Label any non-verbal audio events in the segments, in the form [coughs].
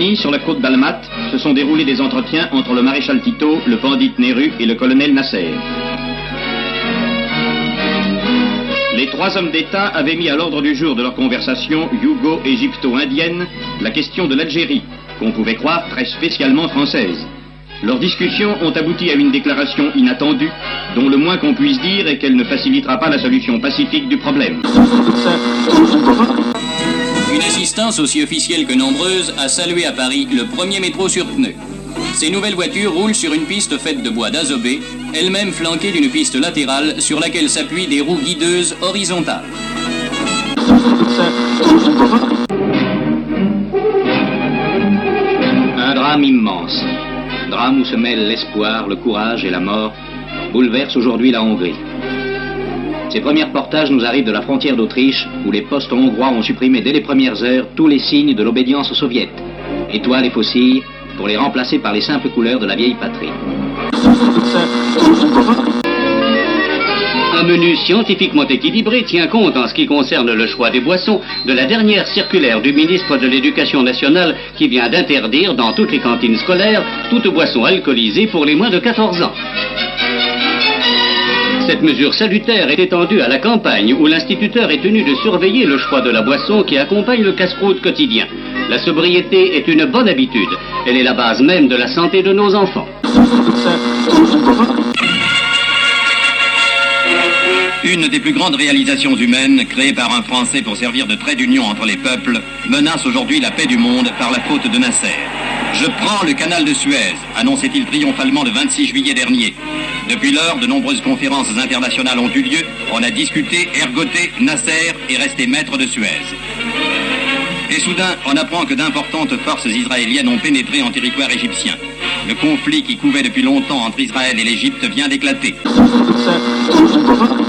Sur la côte d'Almat, se sont déroulés des entretiens entre le maréchal Tito, le bandit Nehru et le colonel Nasser. Les trois hommes d'État avaient mis à l'ordre du jour de leur conversation yugo-égypto-indienne la question de l'Algérie, qu'on pouvait croire très spécialement française. Leurs discussions ont abouti à une déclaration inattendue, dont le moins qu'on puisse dire est qu'elle ne facilitera pas la solution pacifique du problème. Une assistance aussi officielle que nombreuse a salué à Paris le premier métro sur pneus. Ces nouvelles voitures roulent sur une piste faite de bois d'azobé, elle-même flanquée d'une piste latérale sur laquelle s'appuient des roues guideuses horizontales. Un drame immense, drame où se mêlent l'espoir, le courage et la mort, bouleverse aujourd'hui la Hongrie. Ces premiers reportages nous arrivent de la frontière d'Autriche, où les postes hongrois ont supprimé dès les premières heures tous les signes de l'obédience aux soviets, étoiles et faucilles, pour les remplacer par les simples couleurs de la vieille patrie. Un menu scientifiquement équilibré tient compte en ce qui concerne le choix des boissons de la dernière circulaire du ministre de l'Éducation nationale qui vient d'interdire dans toutes les cantines scolaires toute boisson alcoolisée pour les moins de 14 ans. Cette mesure salutaire est étendue à la campagne où l'instituteur est tenu de surveiller le choix de la boisson qui accompagne le casse-croûte quotidien. La sobriété est une bonne habitude. Elle est la base même de la santé de nos enfants. Une des plus grandes réalisations humaines, créée par un Français pour servir de trait d'union entre les peuples, menace aujourd'hui la paix du monde par la faute de Nasser. Je prends le canal de Suez, annonçait-il triomphalement le 26 juillet dernier. Depuis lors, de nombreuses conférences internationales ont eu lieu. On a discuté, ergoté, Nasser est resté maître de Suez. Et soudain, on apprend que d'importantes forces israéliennes ont pénétré en territoire égyptien. Le conflit qui couvait depuis longtemps entre Israël et l'Égypte vient d'éclater.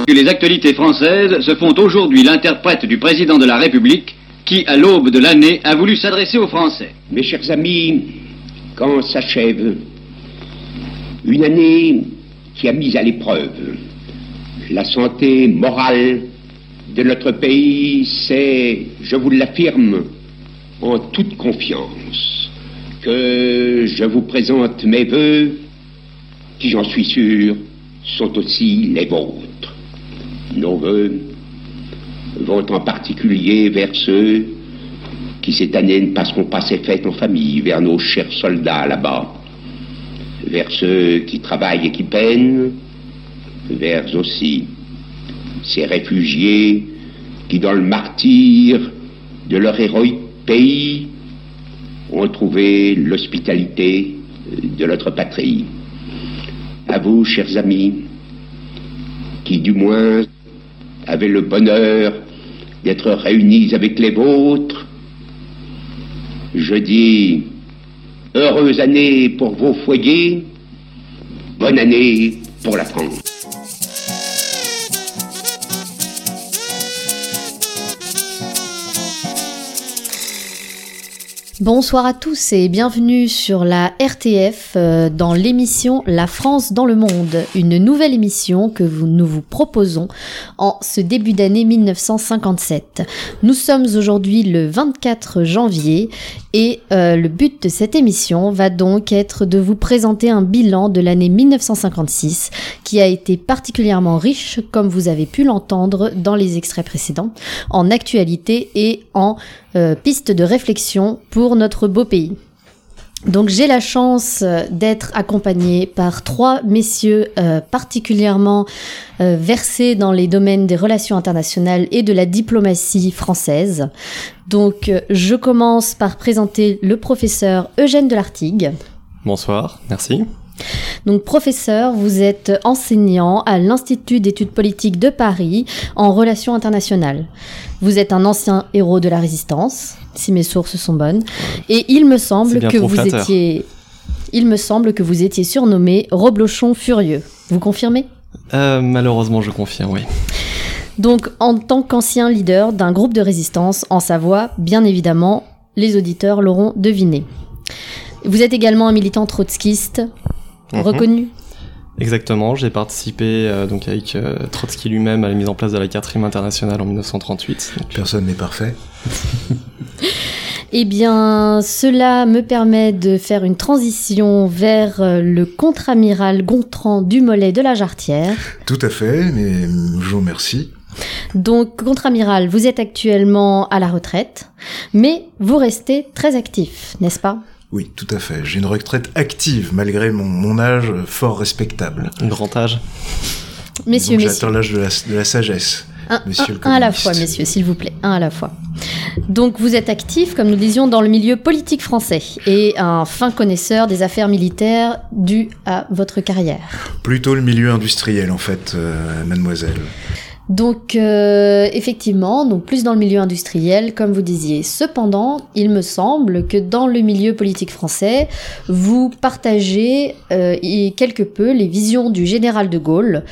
Les actualités françaises se font aujourd'hui l'interprète du président de la République qui, à l'aube de l'année, a voulu s'adresser aux Français. Mes chers amis, quand s'achève une année qui a mis à l'épreuve la santé morale de notre pays, c'est, je vous l'affirme, en toute confiance, que je vous présente mes voeux, qui, j'en suis sûr, sont aussi les vôtres. Nos voeux vont en particulier vers ceux qui cette année ne passeront pas ces fêtes en famille, vers nos chers soldats là-bas, vers ceux qui travaillent et qui peinent, vers aussi ces réfugiés qui, dans le martyr de leur héroïque pays, ont trouvé l'hospitalité de notre patrie. À vous, chers amis, qui du moins avez le bonheur d'être réunis avec les vôtres, je dis heureuse année pour vos foyers, bonne année pour la France. Bonsoir à tous et bienvenue sur la RTF euh, dans l'émission La France dans le monde, une nouvelle émission que nous vous proposons en ce début d'année 1957. Nous sommes aujourd'hui le 24 janvier et euh, le but de cette émission va donc être de vous présenter un bilan de l'année 1956 qui a été particulièrement riche, comme vous avez pu l'entendre dans les extraits précédents, en actualité et en euh, pistes de réflexion pour notre beau pays. Donc j'ai la chance euh, d'être accompagnée par trois messieurs euh, particulièrement euh, versés dans les domaines des relations internationales et de la diplomatie française. Donc je commence par présenter le professeur Eugène Delartigue. Bonsoir, merci. Donc professeur, vous êtes enseignant à l'Institut d'études politiques de Paris en relations internationales. Vous êtes un ancien héros de la résistance, si mes sources sont bonnes, et il me semble que vous flatteur. étiez il me semble que vous étiez surnommé Roblochon furieux. Vous confirmez? Euh, malheureusement, je confirme, oui. Donc, en tant qu'ancien leader d'un groupe de résistance en Savoie, bien évidemment, les auditeurs l'auront deviné. Vous êtes également un militant trotskiste Mhm. reconnu. Exactement, j'ai participé euh, donc avec euh, Trotsky lui-même à la mise en place de la quatrième internationale en 1938. Donc, Personne n'est parfait. [laughs] Eh bien, cela me permet de faire une transition vers euh, le contre-amiral Gontran du Mollet de la Jarretière. [laughs] Tout à fait, mais je vous remercie. Donc, contre-amiral, vous êtes actuellement à la retraite, mais vous restez très actif, n'est-ce pas? Oui, tout à fait. J'ai une retraite active, malgré mon, mon âge fort respectable. Grand âge. Messieurs, messieurs. J'atteins l'âge de la, de la sagesse. Un, un- un à la fois, messieurs, s'il vous plaît, un à la fois. Donc, vous êtes actif, comme nous disions, dans le milieu politique français et un fin connaisseur des affaires militaires dues à votre carrière. Plutôt le milieu industriel, en fait, euh, mademoiselle. Donc, euh, effectivement, donc plus dans le milieu industriel, comme vous disiez. Cependant, il me semble que dans le milieu politique français, vous partagez euh, quelque peu les visions du général de Gaulle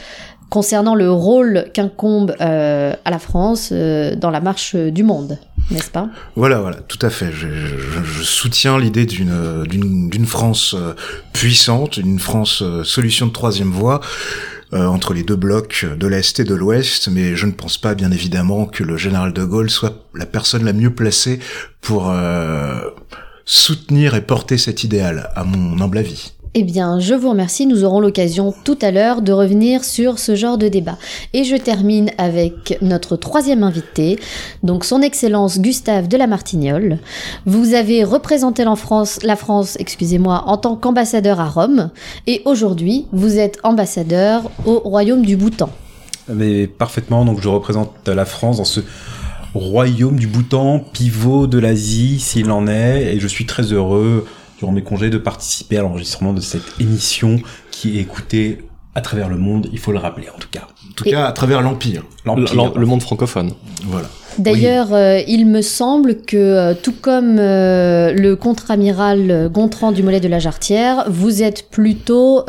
concernant le rôle qu'incombe euh, à la France euh, dans la marche du monde, n'est-ce pas? Voilà, voilà, tout à fait. Je, je- je soutiens l'idée d'une d'une d'une France euh, puissante, une France euh, solution de troisième voie euh, entre les deux blocs de l'Est et de l'Ouest, mais je ne pense pas, bien évidemment, que le général de Gaulle soit la personne la mieux placée pour euh, soutenir et porter cet idéal, à mon humble avis. Eh bien, je vous remercie. Nous aurons l'occasion tout à l'heure de revenir sur ce genre de débat. Et je termine avec notre troisième invité, donc son Excellence Gustave de la Martignole. Vous avez représenté la France, la France, excusez-moi, en tant qu'ambassadeur à Rome, et aujourd'hui, vous êtes ambassadeur au Royaume du Bhoutan. Mais parfaitement, donc je représente la France dans ce royaume du Bhoutan, pivot de l'Asie s'il en est, et je suis très heureux durant mes congés de participer à l'enregistrement de cette émission qui est écoutée à travers le monde, il faut le rappeler en tout cas. En tout Et- cas, à travers l'Empire. L'Empire. Le, le monde francophone. Voilà. D'ailleurs, euh, il me semble que, euh, tout comme euh, le contre-amiral Gontran du Mollet de la Jarretière, vous êtes plutôt,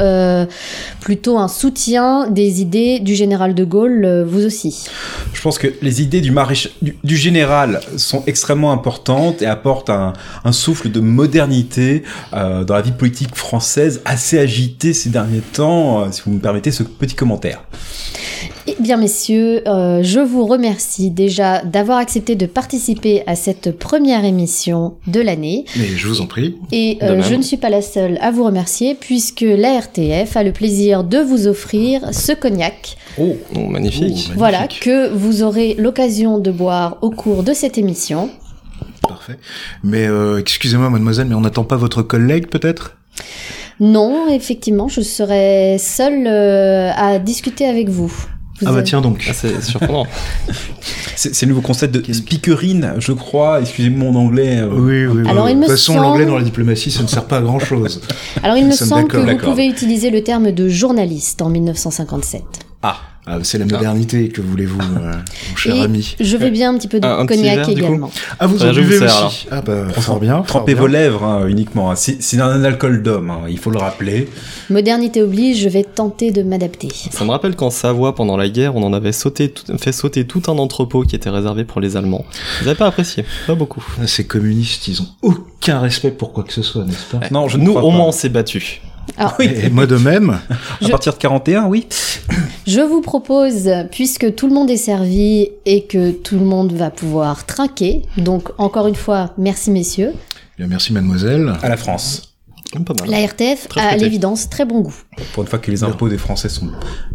plutôt un soutien des idées du général de Gaulle, vous aussi. Je pense que les idées du, maréchal, du, du général sont extrêmement importantes et apportent un, un souffle de modernité dans la vie politique française assez agitée ces derniers temps, si vous me permettez ce petit commentaire. Eh bien, messieurs, euh, je vous remercie déjà d'avoir accepté de participer à cette première émission de l'année. Mais je vous en prie. Et euh, je ne suis pas la seule à vous remercier puisque la RTF a le plaisir de vous offrir ce cognac Oh, magnifique. Magnifique. Voilà, que vous aurez l'occasion de boire au cours de cette émission. Parfait. Mais euh, excusez-moi, mademoiselle, mais on n'attend pas votre collègue, peut-être? Non, effectivement, je serai seule euh, à discuter avec vous. Vous Ah bah avez- tiens donc. Ah, c'est surprenant. [laughs] C'est le nouveau concept de speakerine, je crois. Excusez-moi mon anglais. euh, Oui, oui, oui. Alors, il de me toute façon, semble- l'anglais dans la diplomatie, ça ne sert pas à grand-chose. Alors, il Nous me semble que vous pouvez utiliser le terme de journaliste en 1957. Ah, Ah, c'est la modernité, que voulez-vous, euh, mon cher Et ami je veux bien un petit peu de Un- un petit cognac verre, également. Ah, vous en buvez aussi Ah bah, fort bien. trempez vos lèvres hein, uniquement. hein. C'est c'est un alcool d'homme, hein, il faut le rappeler. Modernité oblige, je vais tenter de m'adapter. Ça me rappelle qu'en Savoie, pendant la guerre, on en avait sauté tout- fait sauter tout un entrepôt qui était réservé pour les Allemands. Vous n'avez pas apprécié? Pas beaucoup. Ah, Ces communistes, ils ont aucun respect pour quoi que ce soit, n'est-ce pas? Non, je Nous, au moins, on s'est battus. Alors, Et moi de même. À partir de 41, oui. Je vous propose, puisque tout le monde est servi et que tout le monde va pouvoir trinquer, donc encore une fois, merci messieurs. Bien, merci, mademoiselle. À la France. Pas mal. La RTF Très a à l'évidence très bon goût. Pour une fois que les impôts des Français sont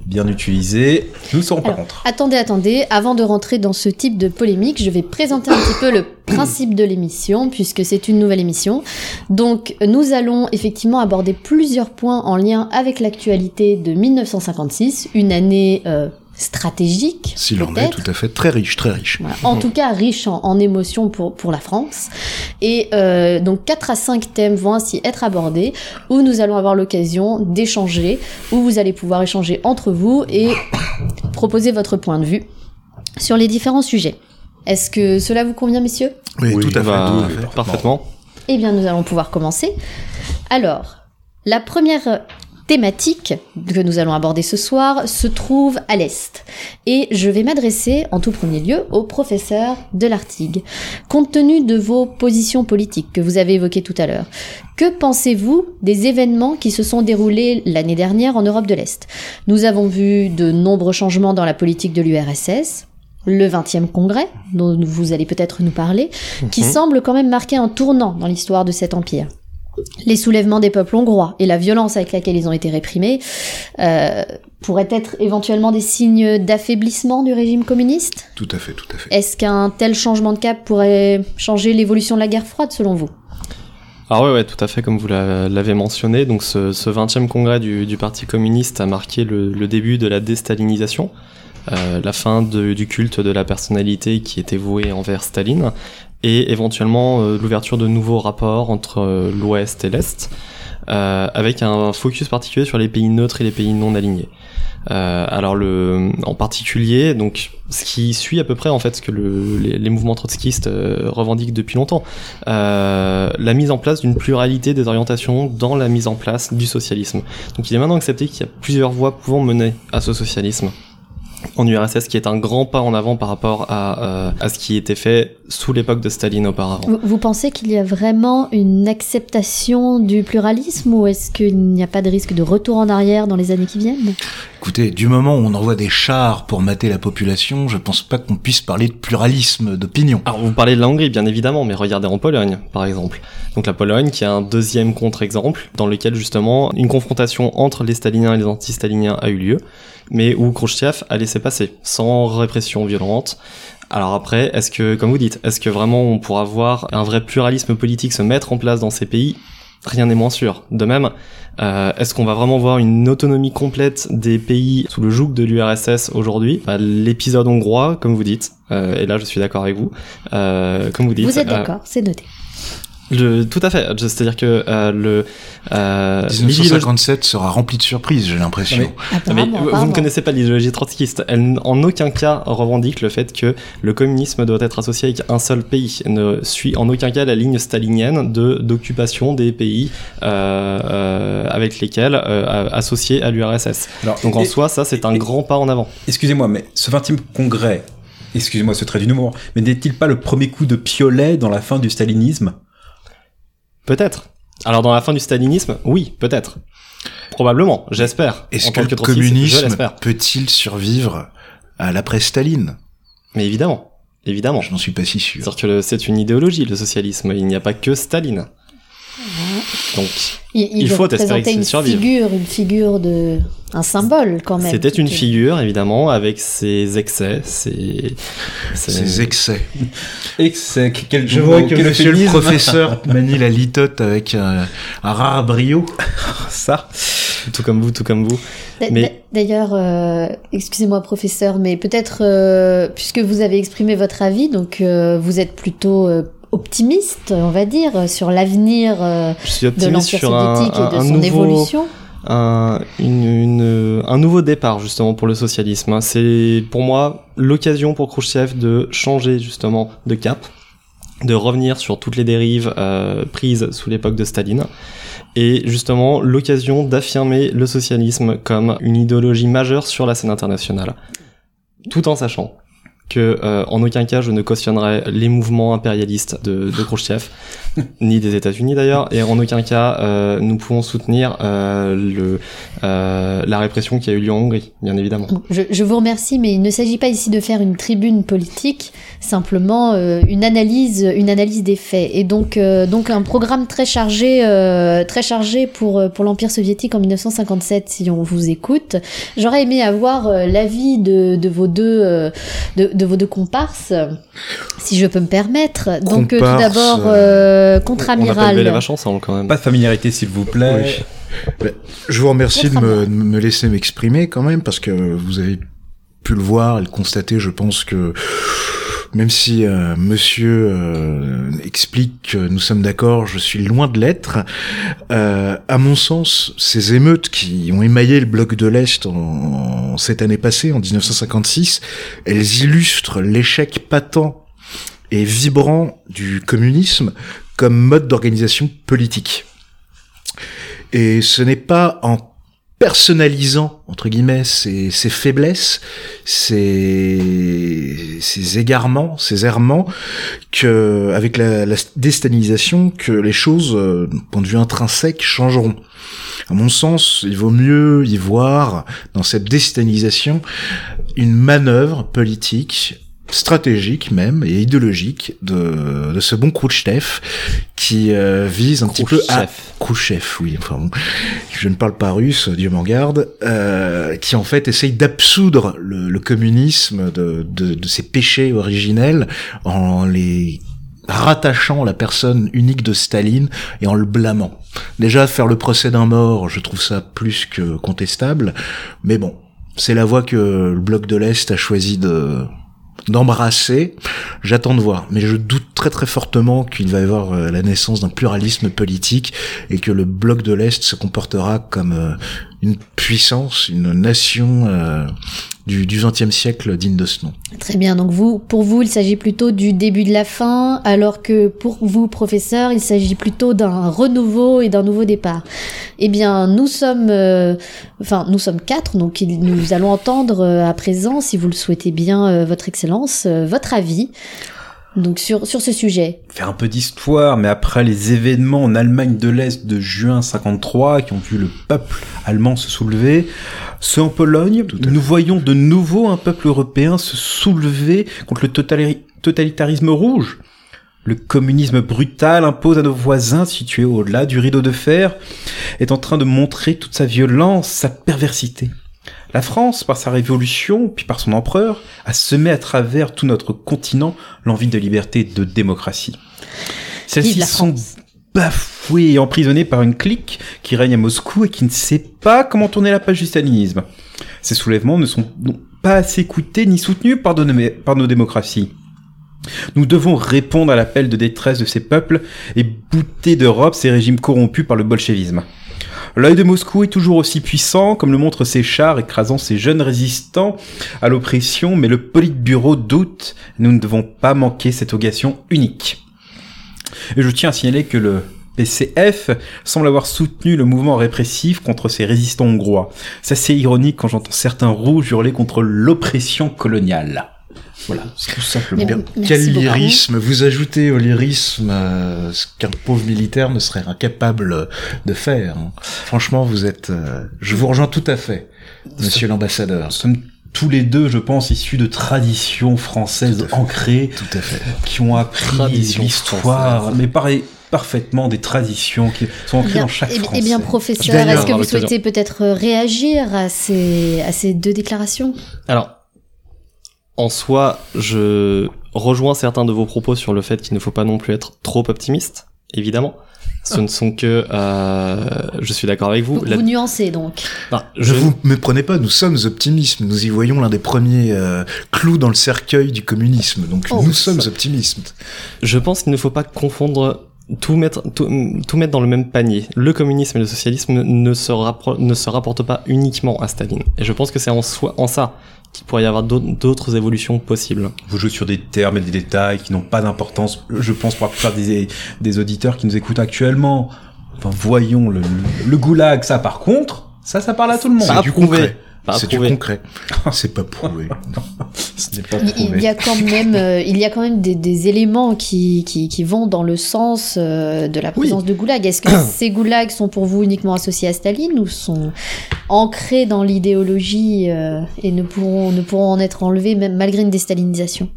bien utilisés, nous ne serons pas contre. attendez, attendez, avant de rentrer dans ce type de polémique, je vais présenter un petit peu le [coughs] principe de l'émission, puisque c'est une nouvelle émission. Donc, nous allons effectivement aborder plusieurs points en lien avec l'actualité de 1956, une année euh, stratégique. S'il en est, tout à fait. Très riche, très riche. Voilà. En tout cas, riche en, en émotions pour, pour la France. Et euh, donc, 4 à 5 thèmes vont ainsi être abordés, où nous allons avoir l'occasion d'échanger, où vous allez pouvoir échanger entre vous et [coughs] proposer votre point de vue sur les différents sujets. Est-ce que cela vous convient, messieurs? Oui, Oui, tout à fait. Bah, tout à fait. parfaitement. Eh bien, nous allons pouvoir commencer. Alors, la première thématique que nous allons aborder ce soir se trouve à l'Est. Et je vais m'adresser en tout premier lieu au professeur de l'Artigue. Compte tenu de vos positions politiques que vous avez évoquées tout à l'heure, que pensez-vous des événements qui se sont déroulés l'année dernière en Europe de l'Est? Nous avons vu de nombreux changements dans la politique de l'URSS, le 20e congrès, dont vous allez peut-être nous parler, qui Mhm. semble quand même marquer un tournant dans l'histoire de cet empire. Les soulèvements des peuples hongrois et la violence avec laquelle ils ont été réprimés euh, pourraient être éventuellement des signes d'affaiblissement du régime communiste? Tout à fait, tout à fait. Est-ce qu'un tel changement de cap pourrait changer l'évolution de la guerre froide selon vous? Ah ouais, ouais, tout à fait, comme vous l'a- l'avez mentionné. Donc, ce, ce 20e congrès du, du Parti communiste a marqué le, le début de la déstalinisation, euh, la fin de- du culte de la personnalité qui était voué envers Staline, et éventuellement euh, l'ouverture de nouveaux rapports entre euh, l'Ouest et l'Est, euh, avec un focus particulier sur les pays neutres et les pays non alignés. Alors en particulier, donc ce qui suit à peu près en fait ce que le, les, mouvements trotskistes revendiquent depuis longtemps, la mise en place d'une pluralité des orientations dans la mise en place du socialisme. Donc il est maintenant accepté qu'il y a plusieurs voies pouvant mener à ce socialisme en URSS, qui est un grand pas en avant par rapport à, euh, à ce qui était fait sous l'époque de Staline auparavant. Vous, vous pensez qu'il y a vraiment une acceptation du pluralisme ou est-ce qu'il n'y a pas de risque de retour en arrière dans les années qui viennent? Écoutez, du moment où on envoie des chars pour mater la population, je pense pas qu'on puisse parler de pluralisme d'opinion. Alors vous parlez de la Hongrie bien évidemment, mais regardez en Pologne par exemple. Donc la Pologne qui est un deuxième contre-exemple dans lequel justement une confrontation entre les staliniens et les anti-staliniens a eu lieu, mais où Khrouchtchev a laissé passer sans répression violente. Alors après, est-ce que, comme vous dites, est-ce que vraiment on pourra voir un vrai pluralisme politique se mettre en place dans ces pays? Rien n'est moins sûr. De même, euh, est-ce qu'on va vraiment voir une autonomie complète des pays sous le joug de l'URSS aujourd'hui? Bah, L'épisode hongrois, comme vous dites, euh, et là je suis d'accord avec vous, euh, comme vous dites. Vous êtes d'accord, c'est noté. Le- tout à fait. C'est-à-dire que euh, le euh, l'idéologie- 1957 sera rempli de surprises, j'ai l'impression. Mais- mais vous- ne connaissez pas l'idéologie trotskiste. Elle en aucun cas revendique le fait que le communisme doit être associé avec un seul pays. Elle ne suit en aucun cas la ligne stalinienne de d'occupation des pays euh, euh, avec lesquels euh, associés à l'URSS. Donc en et- soi, ça c'est un et- grand pas en avant. Excusez-moi, mais ce 20e congrès, excusez-moi ce trait d'humour, mais n'est-il pas le premier coup de piolet dans la fin du stalinisme? Peut-être. Alors dans la fin du stalinisme, oui, peut-être. Probablement, j'espère. Est-ce que le communisme peut-il survivre à l'après-Staline? Mais évidemment, évidemment. Je n'en suis pas si sûr. C'est-à-dire que c'est une idéologie, le socialisme. Il n'y a pas que Staline. Donc, Il, il faut espérer qu'il une survive. figure, une figure de, un symbole quand même. c'était une figure, évidemment, avec ses excès, ses... Ces excès. Excès, quel Je vois que monsieur le professeur [laughs] manie la litote avec un, un rare brio. [laughs] ça. Tout comme vous, tout comme vous. Mais- d'a- D'ailleurs, euh, excusez-moi professeur, mais peut-être, euh, puisque vous avez exprimé votre avis, donc euh, vous êtes plutôt euh, optimiste, on va dire, sur l'avenir euh, de l'Empire soviétique un- et de son nouveau, évolution. un, une- une- un nouveau départ justement pour le socialisme. hein. C'est pour moi l'occasion pour Khrouchtchev de changer justement de cap, de revenir sur toutes les dérives euh, prises sous l'époque de Staline, et justement l'occasion d'affirmer le socialisme comme une idéologie majeure sur la scène internationale, tout en sachant que euh, en aucun cas je ne cautionnerai les mouvements impérialistes de, de Khrouchtchev, [laughs] ni des États-Unis d'ailleurs, et en aucun cas euh, nous pouvons soutenir euh, le, euh, la répression qui a eu lieu en Hongrie, bien évidemment. Je, je vous remercie, mais il ne s'agit pas ici de faire une tribune politique, simplement euh, une analyse, une analyse des faits, et donc euh, donc un programme très chargé, euh, très chargé pour euh, pour l'Empire soviétique en 1957. Si on vous écoute, j'aurais aimé avoir euh, l'avis de, de vos deux euh, de, de vos deux comparses, si je peux me permettre. Donc euh, tout d'abord On euh, a pas levé contre-amiral. la vache ensemble quand même. Pas de familiarité, s'il vous plaît. Je vous remercie de me, de me laisser m'exprimer quand même parce que vous avez pu le voir et le constater. Je pense que même si euh, Monsieur euh, explique que nous sommes d'accord, je suis loin de l'être. Euh, à mon sens, ces émeutes qui ont émaillé le bloc de l'Est en, en cette année passée, en 1956, elles illustrent l'échec patent et vibrant du communisme comme mode d'organisation politique. Et ce n'est pas en personnalisant entre guillemets ses, ses faiblesses, ses, égarements, ses errements, que avec la, la que les choses, euh, point de vue intrinsèque, changeront. À mon sens, il vaut mieux y voir dans cette déstalinisation une manœuvre politique stratégique même et idéologique de, de ce bon Khrouchtchev qui euh, vise un petit peu à Khrouchtchev, oui, enfin bon, je ne parle pas russe, Dieu m'en garde, euh, qui en fait essaye d'absoudre le, le communisme de, de, de ses péchés originels en les rattachant la personne unique de Staline et en le blâmant. Déjà, faire le procès d'un mort, je trouve ça plus que contestable, mais bon, c'est la voie que le bloc de l'Est a choisi de d'embrasser. J'attends de voir, mais je doute très très fortement qu'il va y avoir euh, la naissance d'un pluralisme politique et que le bloc de l'Est se comportera comme euh, une puissance, une nation euh, du XXe siècle digne de ce nom. Très bien, donc vous, pour vous, il s'agit plutôt du début de la fin, alors que pour vous, professeur, il s'agit plutôt d'un renouveau et d'un nouveau départ. Eh bien, nous sommes, euh, enfin, nous sommes quatre, donc nous allons entendre euh, à présent, si vous le souhaitez bien, votre Excellence, votre avis. Donc sur, sur ce sujet. Faire un peu d'histoire, mais après les événements en Allemagne de l'Est de juin 53 qui ont vu le peuple allemand se soulever, ceux en Pologne, nous voyons de nouveau un peuple européen se soulever contre le totalitarisme rouge. Le communisme brutal impose à nos voisins situés au-delà du rideau de fer est en train de montrer toute sa violence, sa perversité. La France, par sa révolution, puis par son empereur, a semé à travers tout notre continent l'envie de liberté et de démocratie. Celles-ci sont bafouées et emprisonnées par une clique qui règne à Moscou et qui ne sait pas comment tourner la page du stalinisme. Ces soulèvements ne sont pas assez écoutés ni soutenus par, par nos démocraties. Nous devons répondre à l'appel de détresse de ces peuples et bouter d'Europe ces régimes corrompus par le bolchevisme. L'œil de Moscou est toujours aussi puissant, comme le montrent ses chars écrasant ces jeunes résistants à l'oppression, mais le Politburo doute, nous ne devons pas manquer cette occasion unique. Et je tiens à signaler que le PCF semble avoir soutenu le mouvement répressif contre ces résistants hongrois. C'est assez ironique quand j'entends certains rouges hurler contre l'oppression coloniale. Voilà, c'est tout simplement. Quel lyrisme Vous ajoutez au lyrisme euh, ce qu'un pauvre militaire ne serait incapable de faire. Franchement, vous êtes. Euh, je vous rejoins tout à fait, Monsieur l'ambassadeur. Nous sommes tous les deux, je pense, issus de traditions françaises ancrées, tout à fait, qui ont appris l'histoire, mais pareil, parfaitement des traditions qui sont ancrées dans chaque eh, Français. Eh bien, professeur, est-ce que vous souhaitez peut-être réagir à ces, à ces deux déclarations? Alors, en soi, je rejoins certains de vos propos sur le fait qu'il ne faut pas non plus être trop optimiste, évidemment. Ce ne sont que, euh, je suis d'accord avec vous. Vous, vous nuancez donc. je... Ne vous méprenez pas, nous sommes optimistes. Nous y voyons l'un des premiers euh, clous dans le cercueil du communisme. Donc oh, nous sommes optimistes. Je pense qu'il ne faut pas confondre tout mettre, tout, tout, mettre dans le même panier. Le communisme et le socialisme ne se, ne se rapportent pas uniquement à Staline. Et je pense que c'est en, soi, en ça qu'il pourrait y avoir d'autres évolutions possibles. Vous jouez sur des termes et des détails qui n'ont pas d'importance, je pense, pour la plupart des, des auditeurs qui nous écoutent actuellement. Enfin, voyons le, le, goulag, ça par contre, ça, ça parle à tout le monde. C'est du concret. C'est du concret. [laughs] C'est pas prouvé. [laughs] Ce n'est pas prouvé. Il y a quand même, euh, il y a quand même des, des éléments qui, qui, qui, vont dans le sens euh, de la présence de goulag. Est-ce que [coughs] ces goulags sont pour vous uniquement associés à Staline ou sont ancrés dans l'idéologie euh, et ne pourront, ne pourront en être enlevés même malgré une déstalinisation?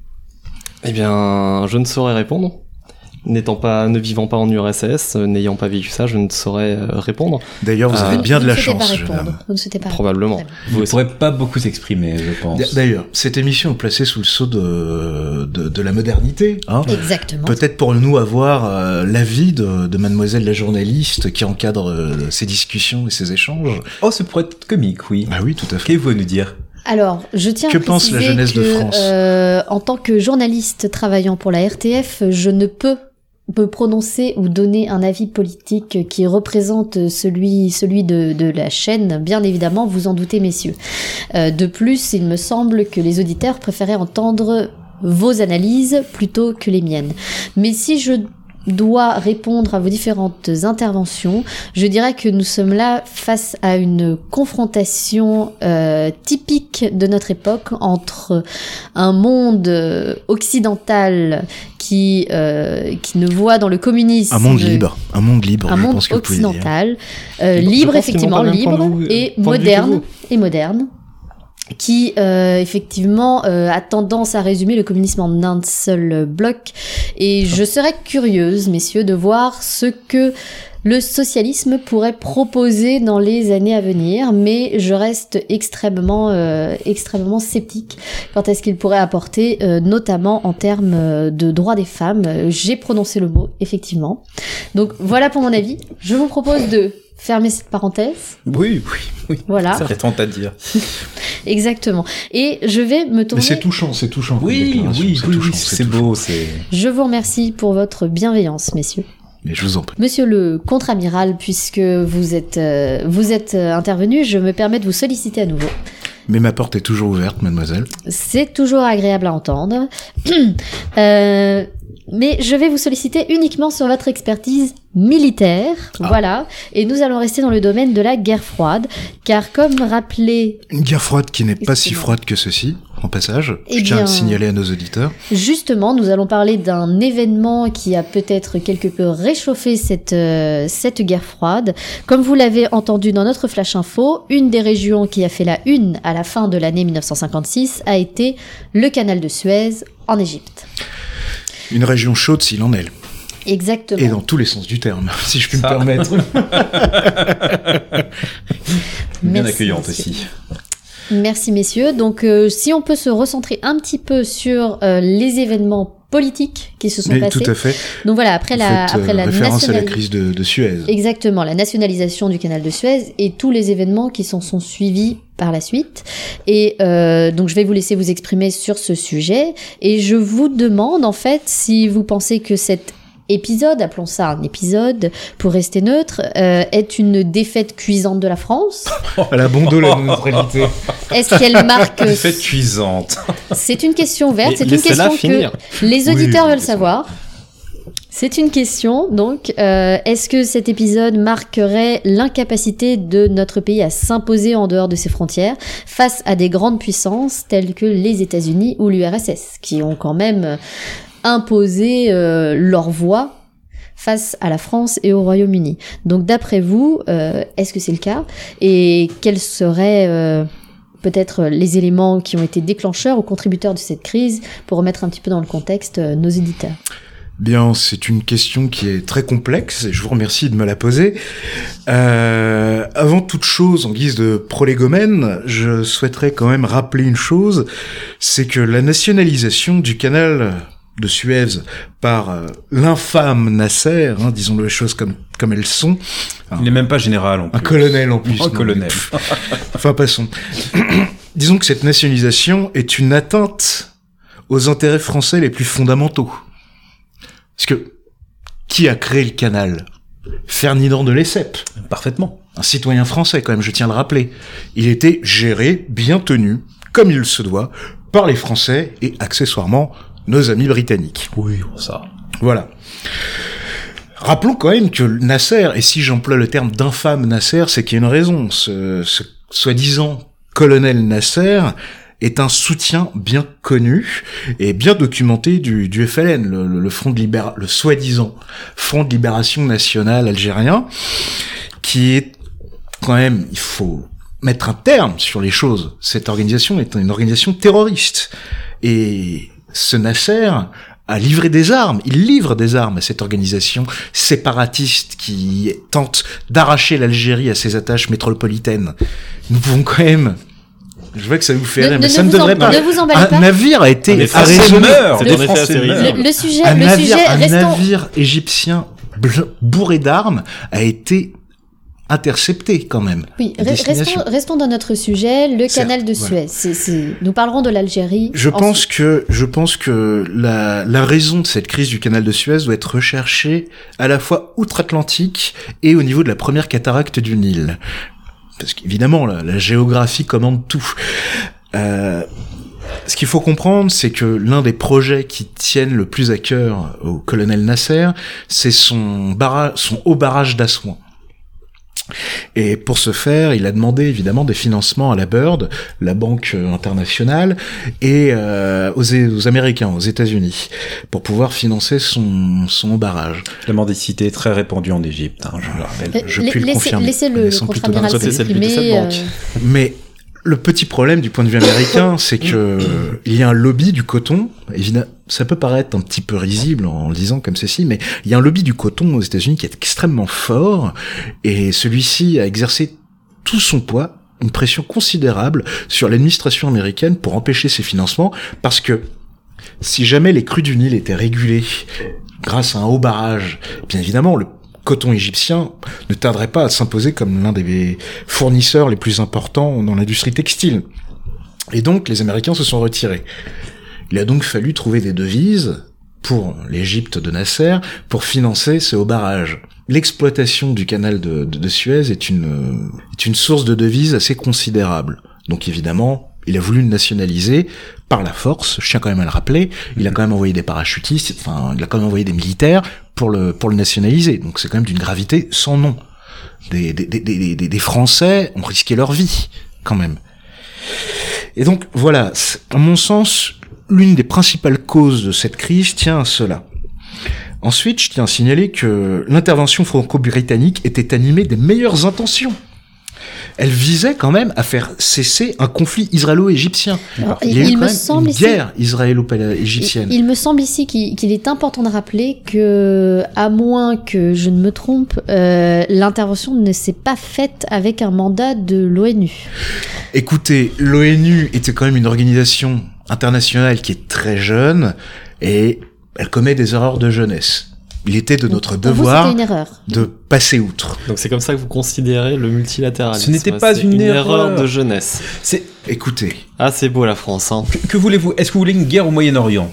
Eh bien, je ne saurais répondre n'étant pas, ne vivant pas en URSS, euh, n'ayant pas vécu ça, je ne saurais euh, répondre. D'ailleurs, vous avez euh, bien de la chance. Vous ne pas Probablement. Vous ne pourrez pas beaucoup s'exprimer, je pense. D'ailleurs, cette émission est placée sous le sceau de, de, de la modernité. Hein Exactement. Peut-être pour nous avoir euh, l'avis de, de mademoiselle la journaliste qui encadre ces discussions et ces échanges. Oh, ce pourrait être comique, oui. Ah oui, tout à fait. Qu'est-ce que vous nous dire? Alors, je tiens que à pense la jeunesse que, de France? euh, en tant que journaliste travaillant pour la RTF, je ne peux peut prononcer ou donner un avis politique qui représente celui, celui de, de la chaîne, bien évidemment, vous en doutez, messieurs. Euh, de plus, il me semble que les auditeurs préféraient entendre vos analyses plutôt que les miennes. Mais si je doit répondre à vos différentes interventions, je dirais que nous sommes là face à une confrontation euh, typique de notre époque entre un monde occidental qui euh, qui ne voit dans le communisme un monde libre, un monde libre, un je monde pense que vous pouvez dire. occidental, euh, libre effectivement, libre et moderne et moderne qui euh, effectivement euh, a tendance à résumer le communisme en un seul bloc. Et je serais curieuse, messieurs, de voir ce que le socialisme pourrait proposer dans les années à venir, mais je reste extrêmement, euh, extrêmement sceptique quant à ce qu'il pourrait apporter, euh, notamment en termes euh, de droits des femmes. J'ai prononcé le mot, effectivement. Donc voilà pour mon avis. Je vous propose de fermer cette parenthèse. Oui, oui, oui. Voilà. Ça fait tant à dire. [laughs] Exactement. Et je vais me tourner. Mais c'est touchant, c'est touchant. Oui, oui, c'est oui, touchant, oui, c'est beau, c'est. Je vous remercie pour votre bienveillance, messieurs. Mais je vous en prie. Monsieur le contre-amiral, puisque vous êtes, euh, vous êtes euh, intervenu, je me permets de vous solliciter à nouveau. Mais ma porte est toujours ouverte, mademoiselle. C'est toujours agréable à entendre. [clears throat] Euh, mais je vais vous solliciter uniquement sur votre expertise militaire. Ah. Voilà. Et nous allons rester dans le domaine de la guerre froide. Car comme rappelé Une guerre froide qui n'est pas si froide que ceci, en passage. Eh je tiens à le signaler à nos auditeurs. Justement, nous allons parler d'un événement qui a peut-être quelque peu réchauffé cette, euh, cette guerre froide. Comme vous l'avez entendu dans notre flash info, une des régions qui a fait la une à la fin de l'année 1956 a été le canal de Suez en Égypte. Une région chaude s'il en est. Exactement. Et dans tous les sens du terme, [laughs] si je puis me permettre. [laughs] Bien Merci, accueillante aussi. Merci messieurs. Donc euh, si on peut se recentrer un petit peu sur euh, les événements politiques qui se sont Mais passés. tout à fait. Donc voilà, après Vous la, euh, après la référence à la crise de, de Suez. Exactement, la nationalisation du canal de Suez et tous les événements qui s'en sont suivis par la suite. Et euh, donc je vais vous laisser vous exprimer sur ce sujet. Et je vous demande en fait si vous pensez que cet épisode, appelons ça un épisode pour rester neutre, euh, est une défaite cuisante de la France. [laughs] Elle a bon dos la neutralité. Est-ce qu'elle marque [laughs] Défaite cuisante. C'est une question ouverte, c'est une question finir. que les auditeurs oui, veulent savoir. C'est une question, donc, euh, est-ce que cet épisode marquerait l'incapacité de notre pays à s'imposer en dehors de ses frontières face à des grandes puissances telles que les États-Unis ou l'URSS, qui ont quand même imposé euh, leur voix face à la France et au Royaume-Uni. Donc, d'après vous, euh, est-ce que c'est le cas? Et quels seraient euh, peut-être les éléments qui ont été déclencheurs ou contributeurs de cette crise pour remettre un petit peu dans le contexte nos éditeurs? Bien, c'est une question qui est très complexe et je vous remercie de me la poser. Avant toute chose, en guise de prolégomène, je souhaiterais quand même rappeler une chose, c'est que la nationalisation du canal de Suez par euh, l'infâme Nasser, hein, disons les choses comme comme elles sont, Il n'est même pas général en un plus. colonel en plus. Un non, colonel. mais- enfin, passons. [clears throat] disons que cette nationalisation est une atteinte aux intérêts français les plus fondamentaux. Parce que qui a créé le canal? Ferdinand de Lesseps, Parfaitement. un citoyen français quand même, je tiens à le rappeler. Il était géré, bien tenu, comme il se doit, par les Français et accessoirement nos amis britanniques. Oui, ça. Voilà. Rappelons quand même que Nasser, et si j'emploie le terme d'infâme Nasser, c'est qu'il y a une raison. Ce, ce soi-disant colonel Nasser est un soutien bien connu et bien documenté du, du FLN, le, le- le front de libéra- le soi-disant Front de libération nationale algérien, qui est quand même, il faut mettre un terme sur les choses. Cette organisation est une organisation terroriste. Et ce Nasser a livré des armes, il livre des armes à cette organisation séparatiste qui tente d'arracher l'Algérie à ses attaches métropolitaines. Nous pouvons quand même... Je vois que ça vous fait Ne- rire, ne- mais ça ne ne vous devrait en- pas. ne vous emballez un pas. navire a été arraisonné. le, le sujet, Un le navire, sujet, un restons, navire égyptien bourré d'armes a été intercepté quand même. oui, restons, restons dans notre sujet, le canal de voilà. Suez. C'est- c'est- nous parlerons de l'Algérie. Je ensuite. pense que je pense que la, la raison de cette crise du canal de Suez doit être recherchée à la fois outre-Atlantique et au niveau de la première cataracte du Nil. Parce qu'évidemment, la, la géographie commande tout. Euh, ce qu'il faut comprendre, c'est que l'un des projets qui tiennent le plus à cœur au colonel Nasser, c'est son son haut barrage d'Assouan. Et pour ce faire, il a demandé évidemment des financements à la Bird, la banque euh, internationale, et euh, aux, aux Américains, aux États-Unis, pour pouvoir financer son, son barrage. La mendicité est très répandue en Égypte, hein, je le rappelle. Euh, je puis le confirmer, Laissez le, le le but de s'exprimer. cette banque. euh, Mais le petit problème du point de vue américain, c'est que il y a un lobby du coton. Ça peut paraître un petit peu risible en le disant comme ceci, mais il y a un lobby du coton aux États-Unis qui est extrêmement fort, et celui-ci a exercé tout son poids, une pression considérable sur l'administration américaine pour empêcher ces financements, parce que si jamais les crues du Nil étaient régulées grâce à un haut barrage, bien évidemment, le coton égyptien ne tarderait pas à s'imposer comme l'un des fournisseurs les plus importants dans l'industrie textile. Et donc, les Américains se sont retirés. Il a donc fallu trouver des devises pour l'Égypte de Nasser pour financer ce haut barrage. L'exploitation du canal de, Suez une, est une source de devises assez considérable. Donc évidemment, il a voulu le nationaliser par la force, je tiens quand même à le rappeler, il a quand même envoyé des parachutistes, enfin, il a quand même envoyé des militaires pour le, pour le nationaliser. Donc c'est quand même d'une gravité sans nom. Des, des, des, des, des- des Français ont risqué leur vie, quand même. Et donc, voilà, à mon sens, l'une des principales causes de cette crise tient à cela. Ensuite, je tiens à signaler que l'intervention franco-britannique était animée des meilleures intentions. Elle visait quand même à faire cesser un conflit israélo-égyptien. Il y a eu quand me même semble une ici- guerre israélo-égyptienne. Il, il me semble ici qu'il qu'il est important de rappeler que, à moins que je ne me trompe, euh, l'intervention ne s'est pas faite avec un mandat de l'ONU. Écoutez, l'ONU était quand même une organisation internationale qui est très jeune et elle commet des erreurs de jeunesse. Il était de notre Pour vous, devoir c'était une erreur. de passer outre. Donc c'est comme ça que vous considérez le multilatéralisme. Ce n'était pas une erreur erreur. de jeunesse. C'est Écoutez, Ah, c'est beau la France. Hein. que, que voulez-vous? Est-ce que vous voulez une guerre au Moyen-Orient?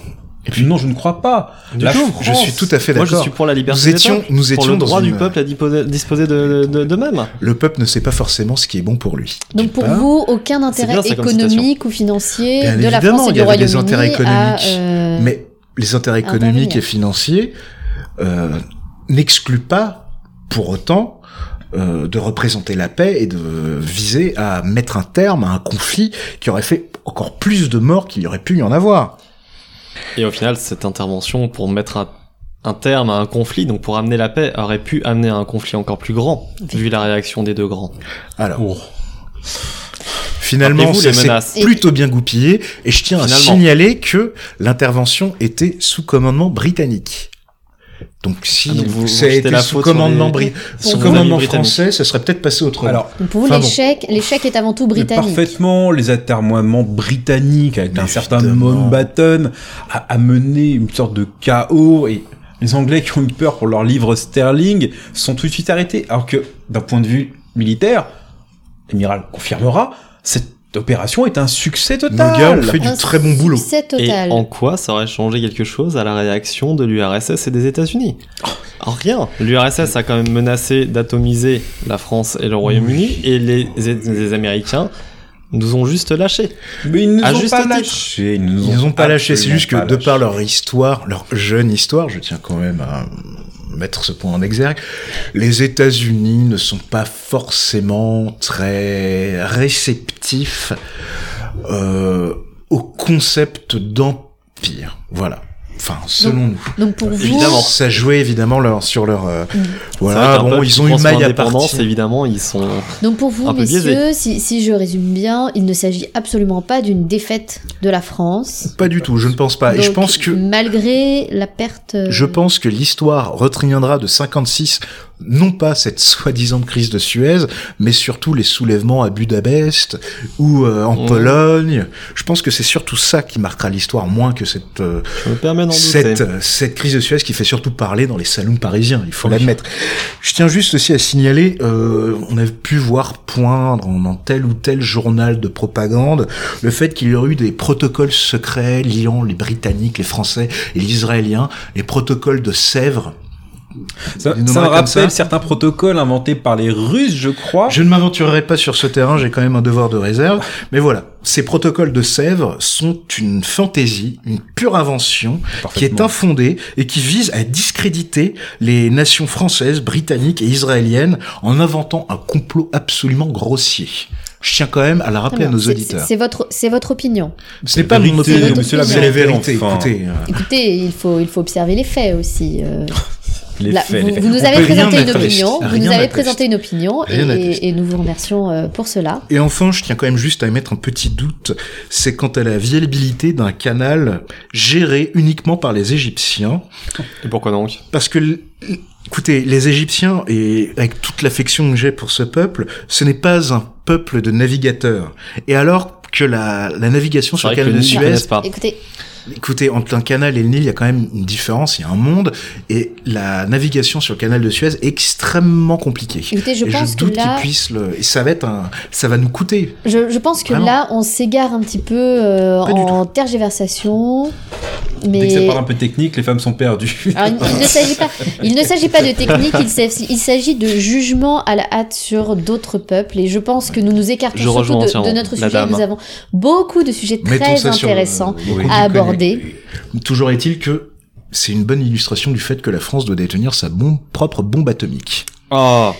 Non, je ne crois pas. Du La tout. France- je suis tout à fait Moi, d'accord. je suis pour la liberté Nous des étions- peuples, nous pour étions le dans droit une- du peuple à disposer, disposer de, de, de même. le peuple ne sait pas forcément ce qui est bon pour lui. Donc pour Pas. vous, aucun intérêt bien, économique ou financier Bien de la évidemment, France et il du y avait des Royaume-Uni intérêts à, économiques. euh, Mais les intérêts économiques et financiers euh, n'excluent pas, pour autant, euh, de représenter la paix et de viser à mettre un terme à un conflit qui aurait fait encore plus de morts qu'il y aurait pu y en avoir. Et au final, cette intervention pour mettre un, un terme à un conflit, donc pour amener la paix, aurait pu amener à un conflit encore plus grand, vu la réaction des deux grands. Alors, Oh. finalement, menaces. plutôt bien goupillé, et je tiens à signaler que l'intervention était sous commandement britannique. Donc si Ah, vous- ça a été la sous commandement, les- sous commandement français, ça serait peut-être passé autrement. Alors, pour vous, bon. l'échec, l'échec est avant tout Mais britannique. Parfaitement, les atermoiements britanniques avec Mais un certain. Mountbatten a, a mené une sorte de chaos et les Anglais qui ont eu peur pour leur livre sterling sont tout de suite arrêtés. Alors que d'un point de vue militaire, l'amiral confirmera, cette opération est un succès Nos total. gars ont fait du très bon boulot. Succès Et total. en quoi ça aurait changé quelque chose à la réaction de l'URSS et des États-Unis En rien. L'URSS a quand même menacé d'atomiser la France et le Royaume-Uni, et les, les Américains nous ont juste lâchés. Mais ils ne nous À ont juste pas lâchés. Ils Ils nous ont pas lâché, c'est juste que de par lâchés. leur histoire, leur jeune histoire, je tiens quand même à mettre ce point en exergue, les États-Unis ne sont pas forcément très réceptifs euh, au concept d'empire. Voilà. Enfin, selon nous. Donc pour vous, Évidemment. Ça jouait évidemment leur, sur leur... euh, Mm. voilà, bon, ils ont son maille à partir. évidemment, ils sont... donc pour vous messieurs, si, si je résume bien, il ne s'agit absolument pas d'une défaite de la France. Pas du tout, je ne pense pas. Et je Donc, pense que... malgré la perte, euh, Je pense que l'histoire retiendra de 56 non pas cette soi-disant crise de Suez, mais surtout les soulèvements à Budapest ou euh, en. Pologne. Je pense que c'est surtout ça qui marquera l'histoire, moins que cette euh, cette, euh, cette crise de Suez qui fait surtout parler dans les salons parisiens, il faut l'admettre. Je tiens juste aussi à signaler, euh, on a pu voir poindre dans tel ou tel journal de propagande le fait qu'il y aurait eu des protocoles secrets liant les Britanniques, les Français et les Israéliens, les protocoles de Sèvres. Ça, ça me rappelle ça. certains protocoles inventés par les Russes, je crois. Je ne m'aventurerai pas sur ce terrain, j'ai quand même un devoir de réserve, mais voilà, ces protocoles de Sèvres sont une fantaisie, une pure invention qui est infondée et qui vise à discréditer les nations françaises, britanniques et israéliennes en inventant un complot absolument grossier. Je tiens quand même à la rappeler à nos auditeurs. C'est votre, c'est votre opinion. Ce n'est pas mon opinion, monsieur c'est la vérité. enfin. Écoutez, euh, Écoutez, il faut, il faut observer les faits aussi. euh. [laughs] Les Là, faits, vous, les faits. vous nous avez présenté une opinion, vous nous avez présenté une opinion et, nous vous remercions euh, pour cela. Et enfin, je tiens quand même juste à émettre un petit doute, c'est quant à la viabilité d'un canal géré uniquement par les Égyptiens, Et pourquoi donc? Parce que, écoutez, les Égyptiens, et avec toute l'affection que j'ai pour ce peuple, ce n'est pas un peuple de navigateurs. Et alors que la, la navigation sur le canal de Suez. Écoutez, Écoutez, entre un canal et le Nil, il y a quand même une différence, il y a un monde, et la navigation sur le canal de Suez est extrêmement compliquée. écoutez, je et pense je que doute qu'ils là, puissent le, et ça va être un, ça va nous coûter. je, je pense que Vraiment. là, on s'égare un petit peu euh, en tergiversation, Dès que ça parle un peu technique, les femmes sont perdues. Alors, il, ne s'agit pas, il ne s'agit pas de technique, il s'agit, de jugement à la hâte sur d'autres peuples. Et je pense que nous nous écartons Je surtout de, notre sujet. dame. Nous avons beaucoup de sujets très intéressants le à du Toujours est-il que c'est une bonne illustration du fait que la France doit détenir sa bombe, propre bombe atomique. Oh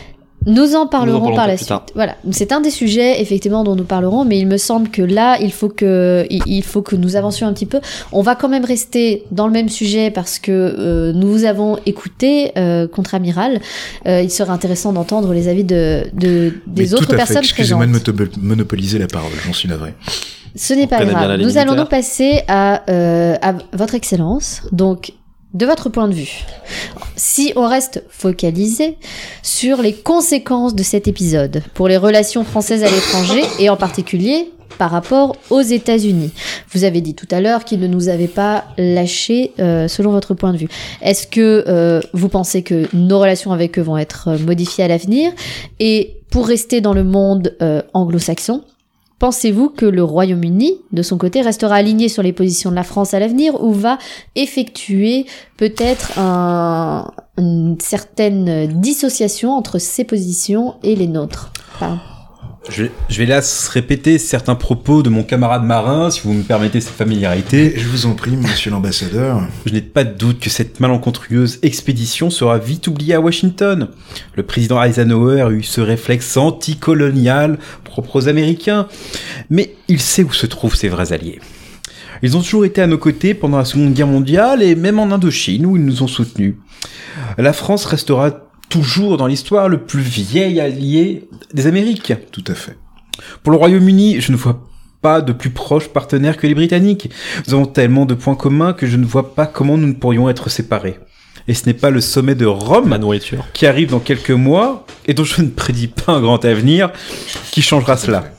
Nous en parlerons parlerons par la suite. tard. Voilà, c'est un des sujets effectivement dont nous parlerons, mais il me semble que là, il faut que il faut que nous avancions un petit peu. On va quand même rester dans le même sujet parce que euh, nous avons écouté euh, contre-amiral. Euh, il serait intéressant d'entendre les avis de, de des Mais autres tout à fait. personnes Excusez-moi de monopoliser la parole, j'en suis navré. Ce n'est pas grave. Nous allons militaire. donc passer à, euh, à votre excellence. Donc, de votre point de vue, si on reste focalisé sur les conséquences de cet épisode pour les relations françaises à l'étranger [laughs] et en particulier par rapport aux États-Unis. Vous avez dit tout à l'heure qu'ils ne nous avaient pas lâchés euh, selon votre point de vue. Est-ce que euh, vous pensez que nos relations avec eux vont être euh, modifiées à l'avenir? Et pour rester dans le monde euh, anglo-saxon, Pensez-vous que le Royaume-Uni, de son côté, restera aligné sur les positions de la France à l'avenir ou va effectuer peut-être un- une certaine dissociation entre ses positions et les nôtres? Je vais, je vais là se répéter certains propos de mon camarade marin, si vous me permettez cette familiarité. Je vous en prie, monsieur l'ambassadeur. Je n'ai pas de doute que cette malencontreuse expédition sera vite oubliée à Washington. Le président Eisenhower a eu ce réflexe anticolonial propre aux Américains. Mais il sait où se trouvent ses vrais alliés. Ils ont toujours été à nos côtés pendant la Seconde Guerre mondiale et même en Indochine où ils nous ont soutenus. La France restera toujours dans l'histoire le plus vieil allié des Amériques. Tout à fait. Pour le Royaume-Uni, je ne vois pas de plus proche partenaire que les Britanniques. Nous avons tellement de points communs que je ne vois pas comment nous ne pourrions être séparés. Et ce n'est pas le sommet de Rome La nourriture. qui arrive dans quelques mois, et dont je ne prédis pas un grand avenir, qui changera cela.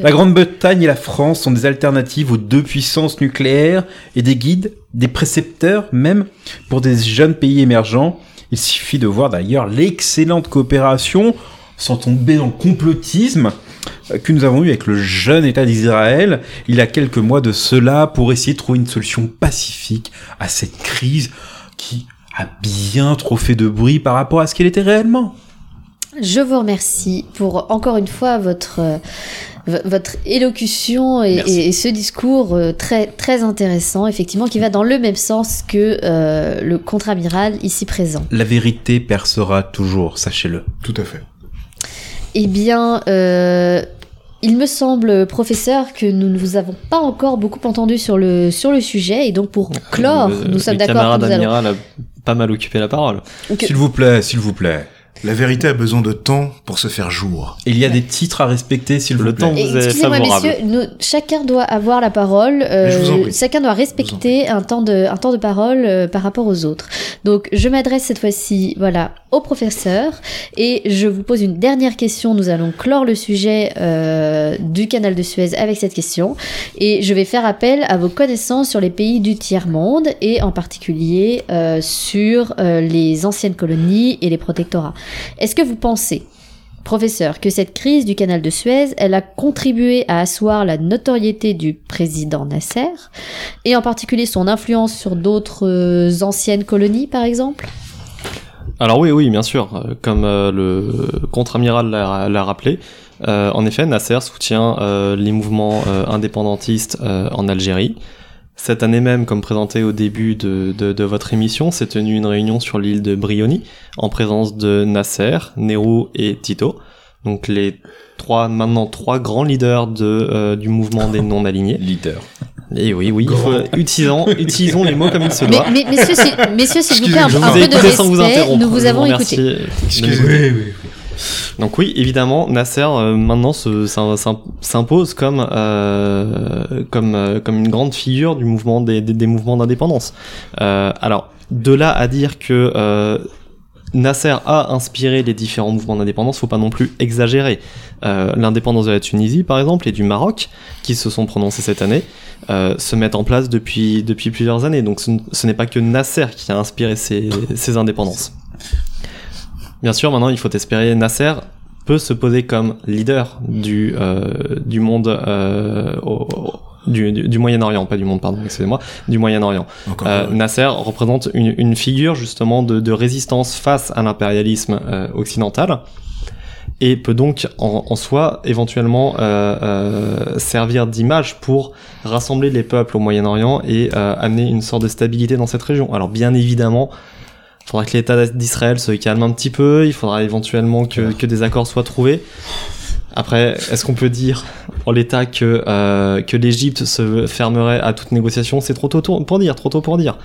La Grande-Bretagne et la France sont des alternatives aux deux puissances nucléaires et des guides, des précepteurs même, pour des jeunes pays émergents. Il suffit de voir d'ailleurs l'excellente coopération, sans tomber dans le complotisme, euh, que nous avons eu avec le jeune État d'Israël il y a quelques mois de cela pour essayer de trouver une solution pacifique à cette crise qui a bien trop fait de bruit par rapport à ce qu'elle était réellement. Je vous remercie pour encore une fois votre votre élocution et, Merci. et- et ce discours euh, très très intéressant, effectivement, qui va dans le même sens que euh, le contre-amiral ici présent. La vérité percera toujours, sachez-le. Tout à fait. Eh bien, euh, il me semble, professeur, que nous ne vous avons pas encore beaucoup entendu sur le, sur le sujet. Et donc, pour clore, Le- nous sommes le d'accord camarade que nous allons... amiral a pas mal occupé la parole. S'il vous plaît, s'il vous plaît. La vérité a besoin de temps pour se faire jour. Il y a des titres à respecter, s'il vous Le temps- vous êtes Excusez-moi, messieurs, nous- chacun doit avoir la parole. euh, chacun doit respecter un temps de, un temps de parole euh, par rapport aux autres. Donc, je m'adresse cette fois-ci, voilà, au professeur et je vous pose une dernière question. Nous allons clore le sujet euh, du canal de Suez avec cette question et je vais faire appel à vos connaissances sur les pays du tiers monde et en particulier euh, sur euh, les anciennes colonies et les protectorats. Est-ce que vous pensez Professeur, que cette crise du canal de Suez, elle a contribué à asseoir la notoriété du président Nasser, et en particulier son influence sur d'autres euh, anciennes colonies, par exemple? Alors oui, oui, bien sûr. Euh, Comme euh, le contre-amiral l'a rappelé, en effet, Nasser soutient les mouvements indépendantistes en Algérie. Cette année même, comme présenté au début de, de, de votre émission, s'est tenue une réunion sur l'île de Brioni, en présence de Nasser, Nehru et Tito. donc les trois maintenant trois grands leaders de euh, du mouvement des non alignés. Leader. Et oui, oui, il faut, utilisons, utilisons les mots comme il se Mais, doit. mais- messieurs, s'il- messieurs, s'il vous plaît, un, Je vous un ai peu de écouté sans vous respect. interrompre. Nous vous avons écouté. de- Excusez-moi. Donc oui, évidemment, Nasser euh, maintenant se- s'im- s'im- s'impose comme euh, comme euh, comme une grande figure du mouvement des, des, mouvements d'indépendance. Alors de là à dire que Nasser a inspiré les différents mouvements d'indépendance, faut pas non plus exagérer. L'indépendance de la Tunisie, par exemple, et du Maroc, qui se sont prononcés cette année, se mettent en place depuis depuis plusieurs années. Donc ce n'est pas que Nasser qui a inspiré ces, ces indépendances. Bien sûr, maintenant, il faut espérer Nasser peut se poser comme leader du euh, du monde euh, au- du, du, du Moyen-Orient, pas du monde, pardon, excusez-moi, du Moyen-Orient. Euh. Nasser représente une, une figure justement de, de résistance face à l'impérialisme occidental et peut donc en, en soi éventuellement servir d'image pour rassembler les peuples au Moyen-Orient et amener une sorte de stabilité dans cette région. Alors bien évidemment, il faudra que l'État d'Israël se calme un petit peu, il faudra éventuellement que, que des accords soient trouvés. Après, est-ce qu'on peut dire en l'état que, euh, que l'Égypte se fermerait à toute négociation? C'est trop tôt pour dire, trop tôt pour dire.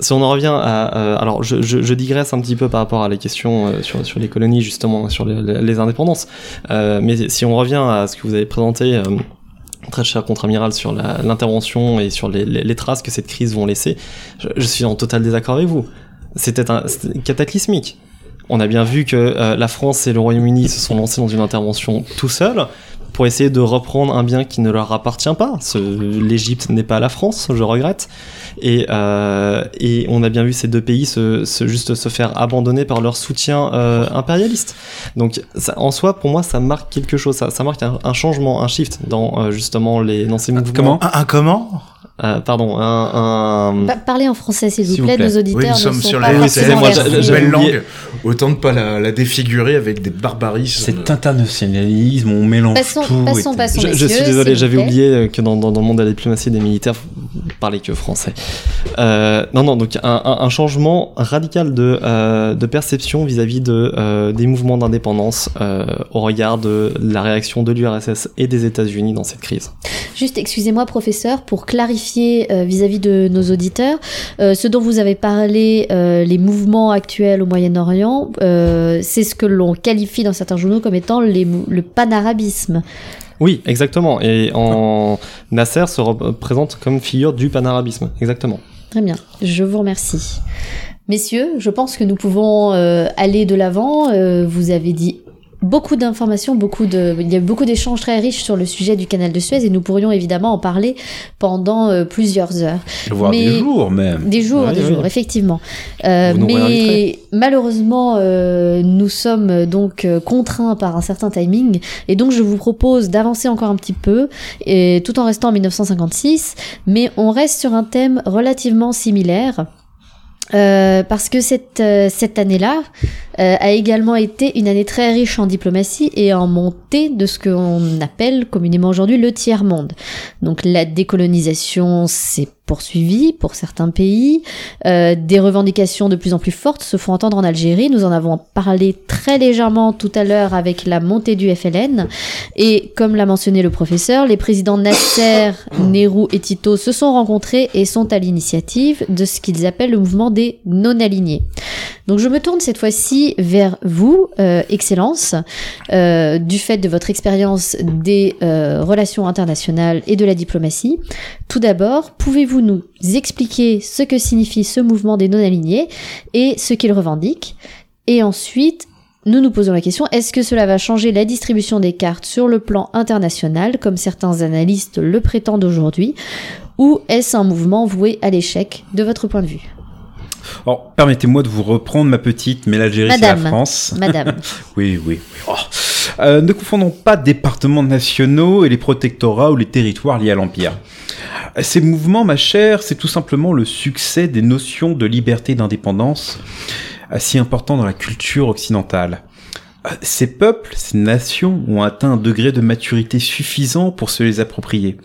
Si on en revient à... euh, alors, je, je, je digresse un petit peu par rapport à les questions euh, sur, sur les colonies, justement, sur les, indépendances. Mais si on revient à ce que vous avez présenté, très cher contre-amiral, sur la- l'intervention et sur les, les, les traces que cette crise vont laisser, je, je suis en total désaccord avec vous. C'était cataclysmique. On a bien vu que euh, la France et le Royaume-Uni se sont lancés dans une intervention tout seuls pour essayer de reprendre un bien qui ne leur appartient pas. L'Égypte n'est pas la France, je regrette. Et, euh, et on a bien vu ces deux pays se, se- juste se faire abandonner par leur soutien euh, impérialiste. Donc ça, en soi, pour moi, ça marque quelque chose. Ça, ça marque un, un changement, un shift dans euh, justement les dans ces mouvements. comment? Un, un comment? Euh, Pardon, un, un... Pa- Parlez en français, s'il vous plaît. Nos auditeurs Oui, nous ne sommes sont sur pas la oublié. langue. Autant de pas la, la défigurer avec des barbarismes. Cet internationalisme, on mélange Passons, tout. passons, et- passons, Je, suis désolé, j'avais oublié euh, que dans, dans, dans le monde de la diplomatie des militaires, vous parlez que français. Euh, non, non, donc un, un, un changement radical de, euh, de perception vis-à-vis de, euh, des mouvements d'indépendance euh, au regard de la réaction de l'URSS et des États-Unis dans cette crise. Juste, excusez-moi, professeur, pour clarifier euh, vis-à-vis de nos auditeurs, euh, ce dont vous avez parlé, euh, les mouvements actuels au Moyen-Orient, c'est ce que l'on qualifie dans certains journaux comme étant les le panarabisme. Oui, exactement. Et en Nasser se représente comme figure du panarabisme, exactement. Très bien, je vous remercie. Messieurs, je pense que nous pouvons euh, aller de l'avant. Euh, vous avez dit beaucoup d'informations, beaucoup de, il y a eu beaucoup d'échanges très riches sur le sujet du canal de Suez et nous pourrions évidemment en parler pendant euh, plusieurs heures. Voire Mais- des jours même. Des jours, des jours, effectivement. Euh, mais malheureusement, euh, nous sommes donc contraints par un certain timing, et donc je vous propose d'avancer encore un petit peu, et, tout en restant en 1956, mais on reste sur un thème relativement similaire. Parce que cette, cette année-là euh, a également été une année très riche en diplomatie et en montée de ce qu'on appelle communément aujourd'hui le tiers-monde. Donc la décolonisation s'est poursuivie pour certains pays, euh, des revendications de plus en plus fortes se font entendre en Algérie, nous en avons parlé très légèrement tout à l'heure avec la montée du FLN, et comme l'a mentionné le professeur, les présidents Nasser, Nehru et Tito se sont rencontrés et sont à l'initiative de ce qu'ils appellent le mouvement des non-alignés. Donc je me tourne cette fois-ci vers vous, euh, Excellence, euh, du fait de votre expérience des euh, relations internationales et de la diplomatie. Tout d'abord, pouvez-vous nous expliquer ce que signifie ce mouvement des non-alignés et ce qu'il revendique Et ensuite, nous nous posons la question, est-ce que cela va changer la distribution des cartes sur le plan international, comme certains analystes le prétendent aujourd'hui, ou est-ce un mouvement voué à l'échec de votre point de vue? Alors, permettez-moi de vous reprendre ma petite, mais l'Algérie, c'est la. France. Madame. [laughs] Oui, oui, oui. Oh. Euh, ne confondons pas départements nationaux et les protectorats ou les territoires liés à l'Empire. Ces mouvements, ma chère, c'est tout simplement le succès des notions de liberté et d'indépendance, euh, si importants dans la culture occidentale. Euh, Ces peuples, ces nations ont atteint un degré de maturité suffisant pour se les approprier.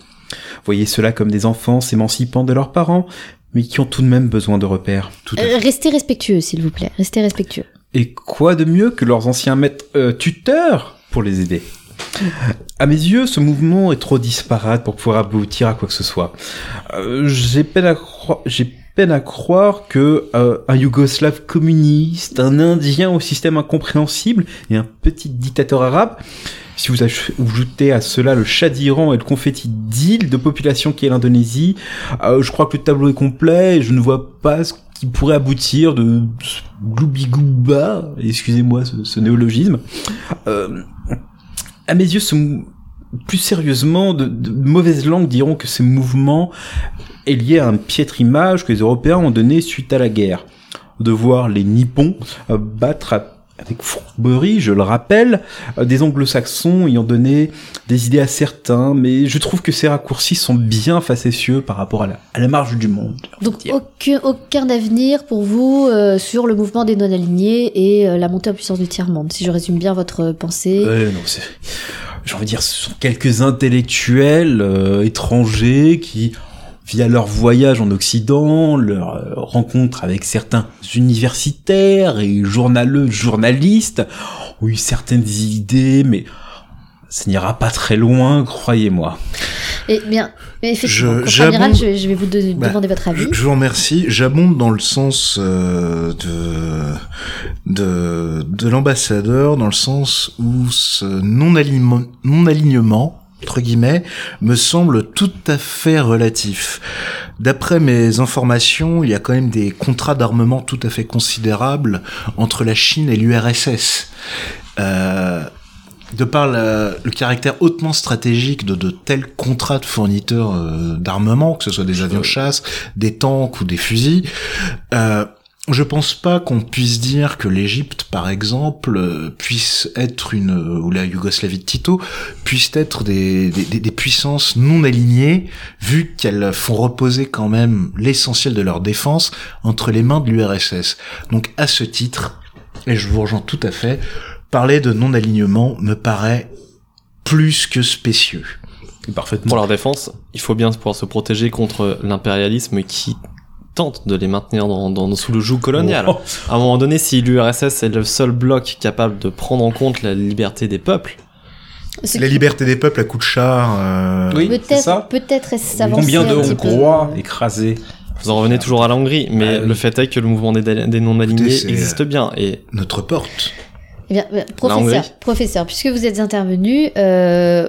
Voyez cela comme des enfants s'émancipant de leurs parents, mais qui ont tout de même besoin de repères. Tout Euh, restez respectueux, s'il vous plaît. Restez respectueux. Et quoi de mieux que leurs anciens maîtres euh, tuteurs pour les aider? À mes yeux, ce mouvement est trop disparate pour pouvoir aboutir à quoi que ce soit. Euh, j'ai peine à croire, j'ai peine à croire que euh, un Yougoslave communiste, un Indien au système incompréhensible et un petit dictateur arabe, si vous ajoutez à cela le chat d'Iran et le confetti d'île de population qui est l'Indonésie, euh, je crois que le tableau est complet et je ne vois pas ce qui pourrait aboutir de gloubigouba, excusez-moi ce, ce néologisme. Euh, à mes yeux, ce, plus sérieusement, de, de mauvaises langues diront que ce mouvement est lié à un piètre image que les Européens ont donné suite à la guerre. De voir les Nippons euh, battre avec fourberie, je le rappelle, euh, des anglo-saxons ayant donné des idées à certains, mais je trouve que ces raccourcis sont bien facétieux par rapport à la, à la marge du monde. Donc aucun, aucun avenir pour vous euh, sur le mouvement des non-alignés et euh, la montée en puissance du tiers-monde, si je résume bien votre pensée. Euh, non, c'est... J'ai envie de dire, ce sont quelques intellectuels euh, étrangers qui, via leur voyage en Occident, leur euh, rencontre avec certains universitaires et journalistes, ont eu certaines idées, mais ça n'ira pas très loin, croyez-moi. Et bien, effectivement, Je- j'abonde- je, je vais vous de- Bah, demander votre avis. Je, je vous remercie. J'abonde dans le sens euh, de de, de l'ambassadeur, dans le sens où ce non-alignement, non-alignement entre guillemets, me semble tout à fait relatif. D'après mes informations, il y a quand même des contrats d'armement tout à fait considérables entre la Chine et l'URSS. Euh, de par la- le caractère hautement stratégique de, de tels contrats de fourniteurs euh, d'armement, que ce soit des avions de chasse, des tanks ou des fusils, euh, je pense pas qu'on puisse dire que l'Égypte, par exemple, euh, puisse être une ou la Yougoslavie de Tito puissent être des, des, des- des puissances non alignées, vu qu'elles font reposer quand même l'essentiel de leur défense entre les mains de l'URSS. Donc à ce titre, et je vous rejoins tout à fait, parler de non-alignement me paraît plus que spécieux. Parfaitement. Pour leur défense, il faut bien pouvoir se protéger contre l'impérialisme qui tente de les maintenir dans, dans- sous le joug colonial. Oh. À un moment donné, si l'URSS est le seul bloc capable de prendre en compte la liberté des peuples, La liberté des peuples à coup de char. euh, Oui, Peut-être, est-ce Combien de. Hongrois écrasés vous en revenez toujours à la Hongrie, mais Ah oui. le fait est que le mouvement des, des non-alignés existe bien. Et Notre porte. Eh bien, euh, professeur, puisque vous êtes intervenu, euh,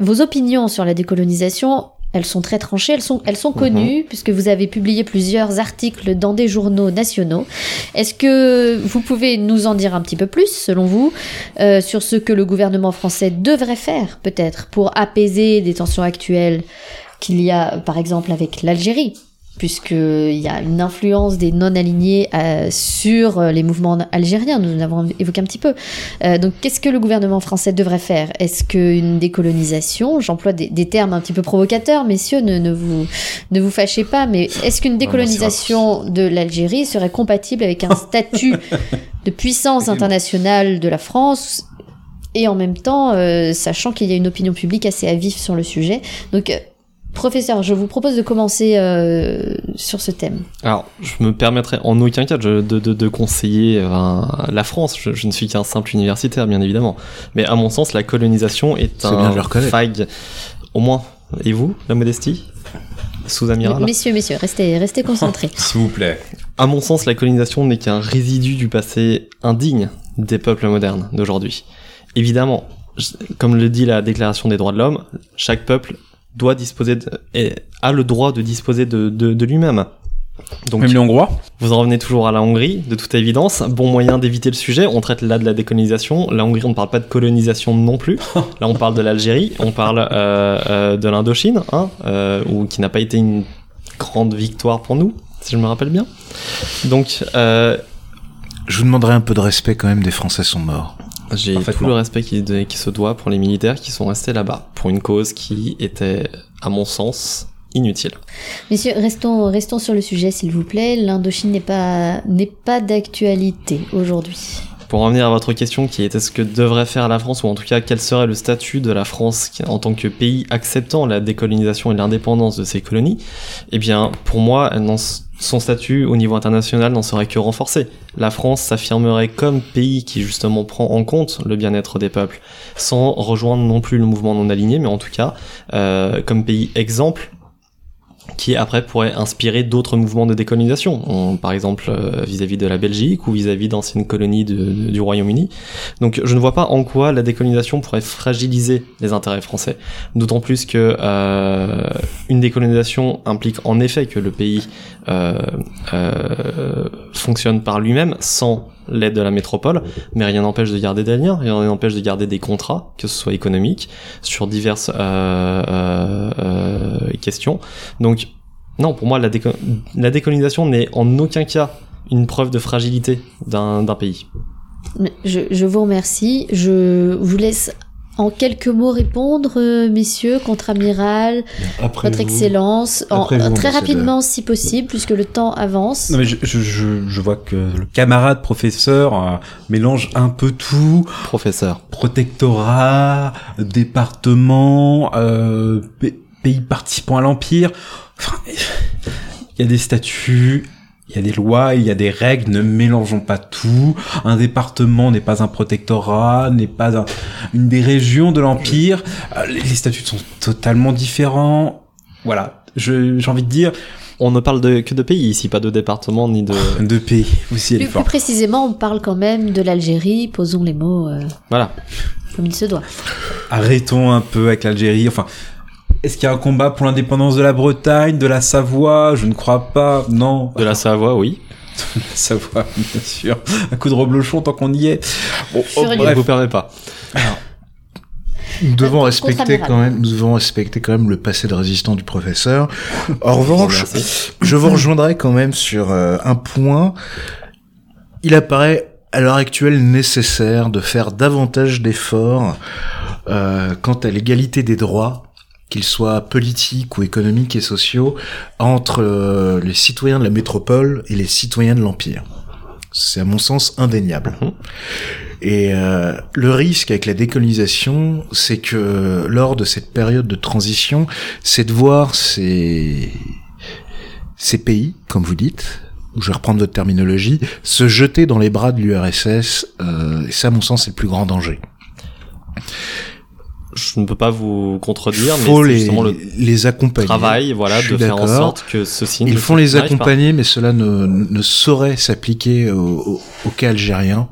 vos opinions sur la décolonisation, elles sont très tranchées, elles sont, elles sont connues, puisque vous avez publié plusieurs articles dans des journaux nationaux. Est-ce que vous pouvez nous en dire un petit peu plus, selon vous, euh, sur ce que le gouvernement français devrait faire, peut-être, pour apaiser des tensions actuelles qu'il y a, par exemple, avec l'Algérie? Puisqu'il y a une influence des non-alignés euh, sur euh, les mouvements algériens, nous l'avons évoqué un petit peu. Euh, donc qu'est-ce que le gouvernement français devrait faire? Est-ce qu'une décolonisation, j'emploie des, des termes un petit peu provocateurs, messieurs, ne, ne, vous, ne vous fâchez pas, mais est-ce qu'une décolonisation de l'Algérie serait compatible avec un statut [laughs] de puissance internationale de la France et en même temps, euh, sachant qu'il y a une opinion publique assez à vif sur le sujet? Donc, professeur, je vous propose de commencer euh, sur ce thème. alors, je me permettrai en aucun cas de, de, de- de conseiller euh, la France. Je, je ne suis qu'un simple universitaire, bien évidemment. Mais à mon sens, la colonisation est C'est bien un de le reconnaître. faille. Au moins. Et vous, la modestie Sous-amiral Messieurs, messieurs, restez, restez concentrés. [laughs] S'il vous plaît. À mon sens, la colonisation n'est qu'un résidu du passé indigne des peuples modernes d'aujourd'hui. Évidemment, comme le dit la Déclaration des droits de l'homme, chaque peuple doit disposer de, et a le droit de disposer de, de, de lui-même. Donc, Même les Hongrois vous en revenez toujours à la Hongrie, de toute évidence. Bon moyen d'éviter le sujet, on traite là de la décolonisation. La Hongrie, on ne parle pas de colonisation non plus. [laughs] Là, on parle de l'Algérie, on parle euh, euh, de l'Indochine, hein, euh, ou qui n'a pas été une grande victoire pour nous, si je me rappelle bien. Donc, euh, Je vous demanderai un peu de respect quand même, des Français sont morts. J'ai tout le respect qui, de- qui se doit pour les militaires qui sont restés là-bas, pour une cause qui était, à mon sens, inutile. Messieurs, restons, restons sur le sujet, s'il vous plaît. L'Indochine n'est pas, n'est pas d'actualité aujourd'hui. Pour revenir à votre question qui était ce que devrait faire la France, ou en tout cas quel serait le statut de la France en tant que pays acceptant la décolonisation et l'indépendance de ses colonies, eh bien pour moi, son statut au niveau international n'en serait que renforcé. La France s'affirmerait comme pays qui justement prend en compte le bien-être des peuples, sans rejoindre non plus le mouvement non aligné, mais en tout cas euh, comme pays exemple qui après pourrait inspirer d'autres mouvements de décolonisation, par exemple euh, vis-à-vis de la Belgique ou vis-à-vis d'anciennes colonies du Royaume-Uni. Donc je ne vois pas en quoi la décolonisation pourrait fragiliser les intérêts français, d'autant plus que euh, une décolonisation implique en effet que le pays euh, fonctionne par lui-même sans l'aide de la métropole, mais rien n'empêche de garder des liens, rien n'empêche de garder des contrats, que ce soit économiques, sur diverses euh, euh, euh, questions. Donc, non, pour moi, la, la décolonisation n'est en aucun cas une preuve de fragilité d'un pays. Je, je, vous remercie. Je vous laisse en quelques mots répondre, euh, messieurs, contre-amiral, votre excellence, en, très rapidement si possible, puisque le temps avance. Non mais je, je, je vois que le camarade professeur euh, mélange un peu tout. Professeur. Protectorat, département, euh, pays participant à l'Empire. Enfin, il y a des statuts, il y a des lois, il y a des règles, ne mélangeons pas tout. Un département n'est pas un protectorat, n'est pas une des régions de l'Empire. Euh, les, statuts sont totalement différents. Voilà, j'ai envie de dire... On ne parle de, que de pays ici, pas de département ni de... [laughs] de pays, aussi. Plus, plus, précisément, on parle quand même de l'Algérie, posons les mots... Euh, voilà. Comme il se doit. Arrêtons un peu avec l'Algérie, enfin... Est-ce qu'il y a un combat pour l'indépendance de la Bretagne, de la Savoie? Je ne crois pas. Non. De la Savoie, oui. [laughs] de la Savoie, bien sûr. Un coup de reblochon tant qu'on y est. Bon, oh, bref. vous permet pas. nous devons respecter quand même, nous devons respecter quand même le passé de résistant du professeur. En revanche, je vous rejoindrai quand même sur euh, un point. Il apparaît à l'heure actuelle nécessaire de faire davantage d'efforts euh, quant à l'égalité des droits qu'ils soient politiques ou économiques et sociaux, entre euh, les citoyens de la métropole et les citoyens de l'Empire. C'est à mon sens indéniable. Mhm. Et euh, le risque avec la décolonisation, c'est que lors de cette période de transition, c'est de voir ces, ces pays, comme vous dites, je vais reprendre votre terminologie, se jeter dans les bras de l'URSS, euh, et ça, à mon sens, c'est le plus grand danger je ne peux pas vous contredire, mais c'est justement le les accompagner. travail, voilà, de faire en sorte que ceci. Ils font les accompagner, mais cela ne, ne saurait s'appliquer au, au, cas algérien.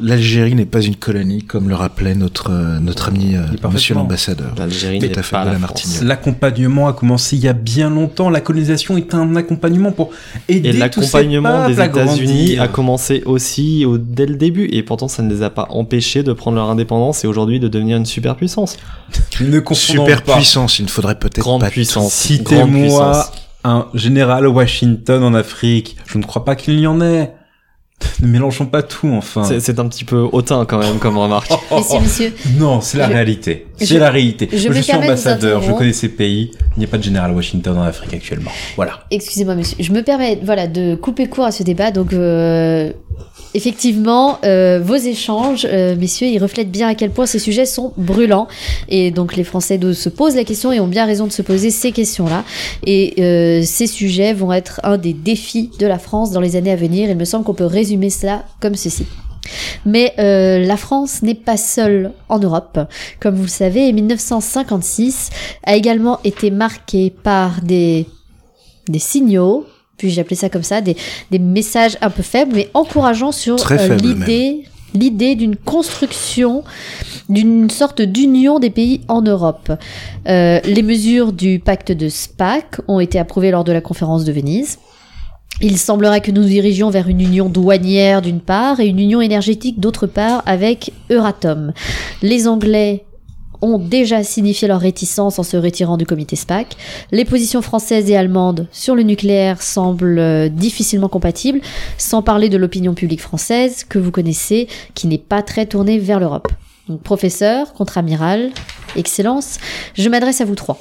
L'Algérie n'est pas une colonie, comme le rappelait notre notre ami euh, Monsieur l'ambassadeur. L'Algérie n'est pas la, Martinique. L'accompagnement a commencé il y a bien longtemps. La colonisation est un accompagnement pour aider Et l'accompagnement des États-Unis a commencé aussi au, dès le début, et pourtant ça ne les a pas empêchés de prendre leur indépendance et aujourd'hui de devenir une superpuissance. ne superpuissance, il ne faudrait peut-être grande pas puissance. Citez-moi un général Washington en Afrique. Je ne crois pas qu'il y en ait. Ne mélangeons pas tout, enfin. C'est un petit peu hautain quand même comme remarque. [laughs] Messieurs, messieurs. Non, c'est la réalité. C'est la réalité. Je, je suis ambassadeur, je connais ces pays. Il n'y a pas de général Washington en Afrique actuellement. Voilà. Excusez-moi, monsieur. Je me permets, voilà, de couper court à ce débat. Donc, euh, Effectivement, euh, vos échanges, euh, messieurs, ils reflètent bien à quel point ces sujets sont brûlants. Et donc les Français se posent la question et ont bien raison de se poser ces questions-là. Et euh, ces sujets vont être un des défis de la France dans les années à venir. Il me semble qu'on peut résumer cela comme ceci. Mais la France n'est pas seule en Europe. Comme vous le savez, 1956 a également été marqué par des signaux puis-je appeler ça comme ça, des, des messages un peu faibles, mais encourageants sur euh, l'idée l'idée d'une construction d'une sorte d'union des pays en Europe. Euh, les mesures du pacte de SPAC ont été approuvées lors de la conférence de Venise. Il semblerait que nous dirigions vers une union douanière d'une part et une union énergétique d'autre part avec Euratom. Les Anglais ont déjà signifié leur réticence en se retirant du comité SPAC. Les positions françaises et allemandes sur le nucléaire semblent euh, difficilement compatibles, sans parler de l'opinion publique française que vous connaissez, qui n'est pas très tournée vers l'Europe. Donc, professeur, contre-amiral, excellence, je m'adresse à vous trois.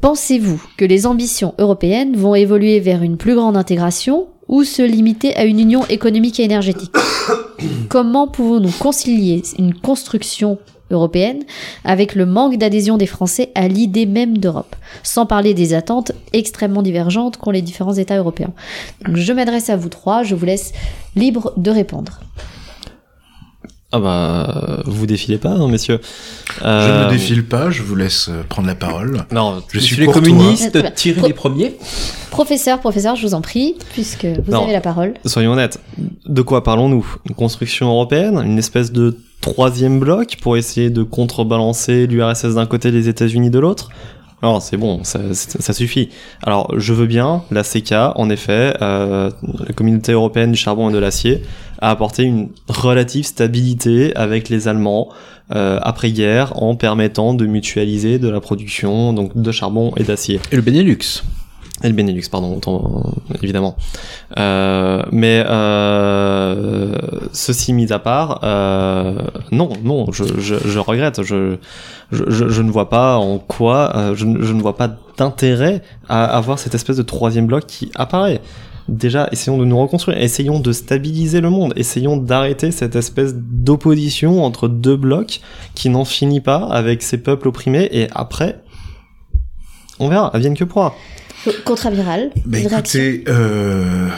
Pensez-vous que les ambitions européennes vont évoluer vers une plus grande intégration ou se limiter à une union économique et énergétique? [coughs] Comment pouvons-nous concilier une construction européenne avec le manque d'adhésion des Français à l'idée même d'Europe, sans parler des attentes extrêmement divergentes qu'ont les différents États européens Donc, Je m'adresse à vous trois, je vous laisse libre de répondre. Ah bah, vous défilez pas, hein, messieurs. Je Euh, ne défile pas, je vous laisse euh, prendre la parole. [laughs] Non, Je suis les communistes, tirez Pro- les premiers. Professeur, professeur, je vous en prie, puisque vous Non. avez la parole. soyons honnêtes. De quoi parlons-nous? Une construction européenne? Une espèce de troisième bloc pour essayer de contrebalancer l'URSS d'un côté les États-Unis de l'autre non, c'est bon, ça, suffit. Alors, je veux bien, la CK, en effet, euh, la communauté européenne du charbon et de l'acier, a apporté une relative stabilité avec les Allemands euh, après-guerre en permettant de mutualiser de la production de charbon et d'acier. Et le Benelux? Et le Benelux, pardon, évidemment. Euh, mais euh, ceci mis à part, euh, non, non, je, je, je regrette. Je, je, je, ne vois pas en quoi, euh, je, ne- vois pas d'intérêt à avoir cette espèce de troisième bloc qui apparaît. Déjà, essayons de nous reconstruire, essayons de stabiliser le monde, essayons d'arrêter cette espèce d'opposition entre deux blocs qui n'en finit pas avec ces peuples opprimés, et après, on verra, advienne que pourra. Contre-amiral, Bah écoutez, euh,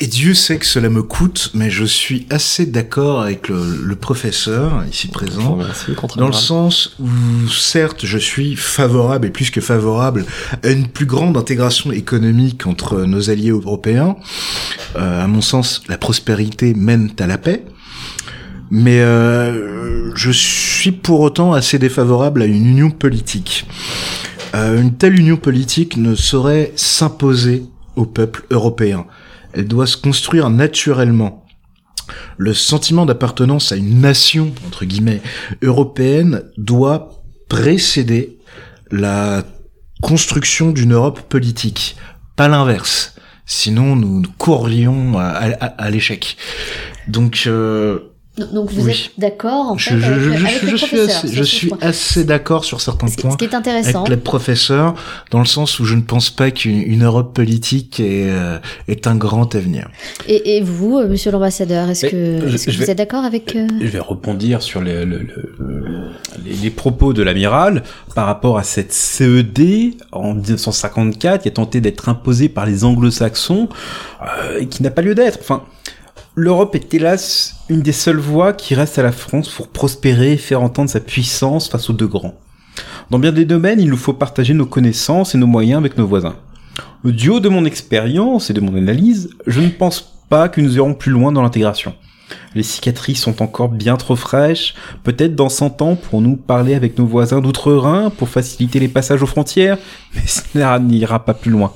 et Dieu sait que cela me coûte, mais je suis assez d'accord avec le, le professeur ici présent. Dans le sens où, certes, je suis favorable et plus que favorable à une plus grande intégration économique entre nos alliés européens. Euh, à mon sens, la prospérité mène à la paix. Mais euh, je suis pour autant assez défavorable à une union politique. Euh, une telle union politique ne saurait s'imposer au peuple européen. Elle doit se construire naturellement. Le sentiment d'appartenance à une nation, entre guillemets, européenne doit précéder la construction d'une Europe politique, pas l'inverse. Sinon, nous courrions à, à- à l'échec. Donc, euh, Donc vous Oui. êtes d'accord en je, fait je- avec, je- avec je- le je suis assez, je suis point. assez d'accord sur certains points ce qui est intéressant, avec le professeur, dans le sens où je ne pense pas qu'une une Europe politique est, euh, est un grand avenir. et, et vous, euh, monsieur l'ambassadeur, est-ce que, est-ce que vous vais- êtes d'accord avec... euh, Je vais rebondir sur le- le- le- les, les propos de l'amiral par rapport à cette CED en 1954 qui a tenté d'être imposée par les anglo-saxons euh, et qui n'a pas lieu d'être. Enfin, l'Europe est hélas une des seules voies qui reste à la France pour prospérer et faire entendre sa puissance face aux deux grands. Dans bien des domaines, il nous faut partager nos connaissances et nos moyens avec nos voisins. Du haut de mon expérience et de mon analyse, je ne pense pas que nous irons plus loin dans l'intégration. Les cicatrices sont encore bien trop fraîches. Peut-être dans 100 ans pourrons-nous parler avec nos voisins d'outre-Rhin pour faciliter les passages aux frontières, [laughs] mais cela n'ira pas plus loin.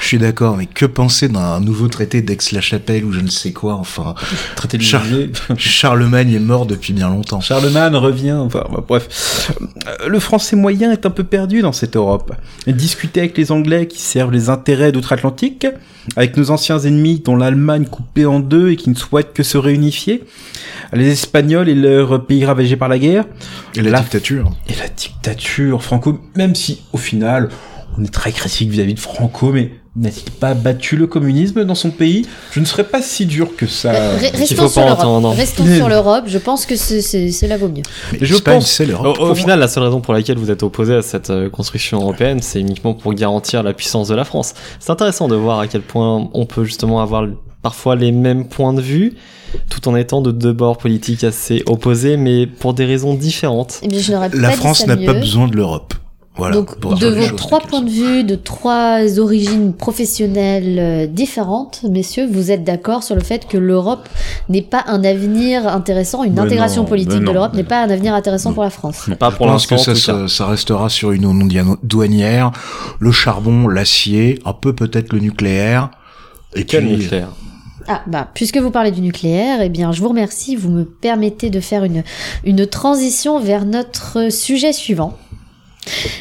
Je suis d'accord, mais que penser d'un nouveau traité d'Aix-la-Chapelle ou je ne sais quoi, enfin, Traité de Char-. [laughs] Charlemagne est mort depuis bien longtemps. Charlemagne revient, enfin bah, bref. Euh, Le français moyen est un peu perdu dans cette Europe. Discuter avec les Anglais qui servent les intérêts d'outre-Atlantique, avec nos anciens ennemis dont l'Allemagne coupée en deux et qui ne souhaitent que se réunifier, les Espagnols et leurs pays ravagés par la guerre, Et la, La- dictature. et la dictature franco, même si au final on est très critique vis-à-vis de Franco, mais n'a-t-il pas battu le communisme dans son pays? Je ne serais pas si dur que ça. Restons faut sur pas l'Europe. entendre. Restons sur l'Europe. Je pense que c'est- c'est- cela vaut mieux. Mais je pense- c'est l'Europe. Au, au final, la seule raison pour laquelle vous êtes opposé à cette euh, construction européenne, c'est uniquement pour garantir la puissance de la France. C'est intéressant de voir à quel point on peut justement avoir parfois les mêmes points de vue, tout en étant de deux bords politiques assez opposés, mais pour des raisons différentes. Eh bien, je n'aurais La France ça n'a mieux. pas besoin de l'Europe. Voilà. Donc, de vos trois points de vue, de trois origines professionnelles euh, différentes, messieurs, vous êtes d'accord sur le fait que l'Europe n'est pas un avenir intéressant, une Mais intégration non, politique de l'Europe n'est pas un avenir intéressant pour la France. Pas Je pour pense que l'instant. ça, en tout cas. ça, ça restera sur une union douanière, le charbon, l'acier, un peu peut-être le nucléaire. Et Quel puis, nucléaire? Ah, bah, puisque vous parlez du nucléaire, eh bien, je vous remercie. Vous me permettez de faire une, une transition vers notre sujet suivant.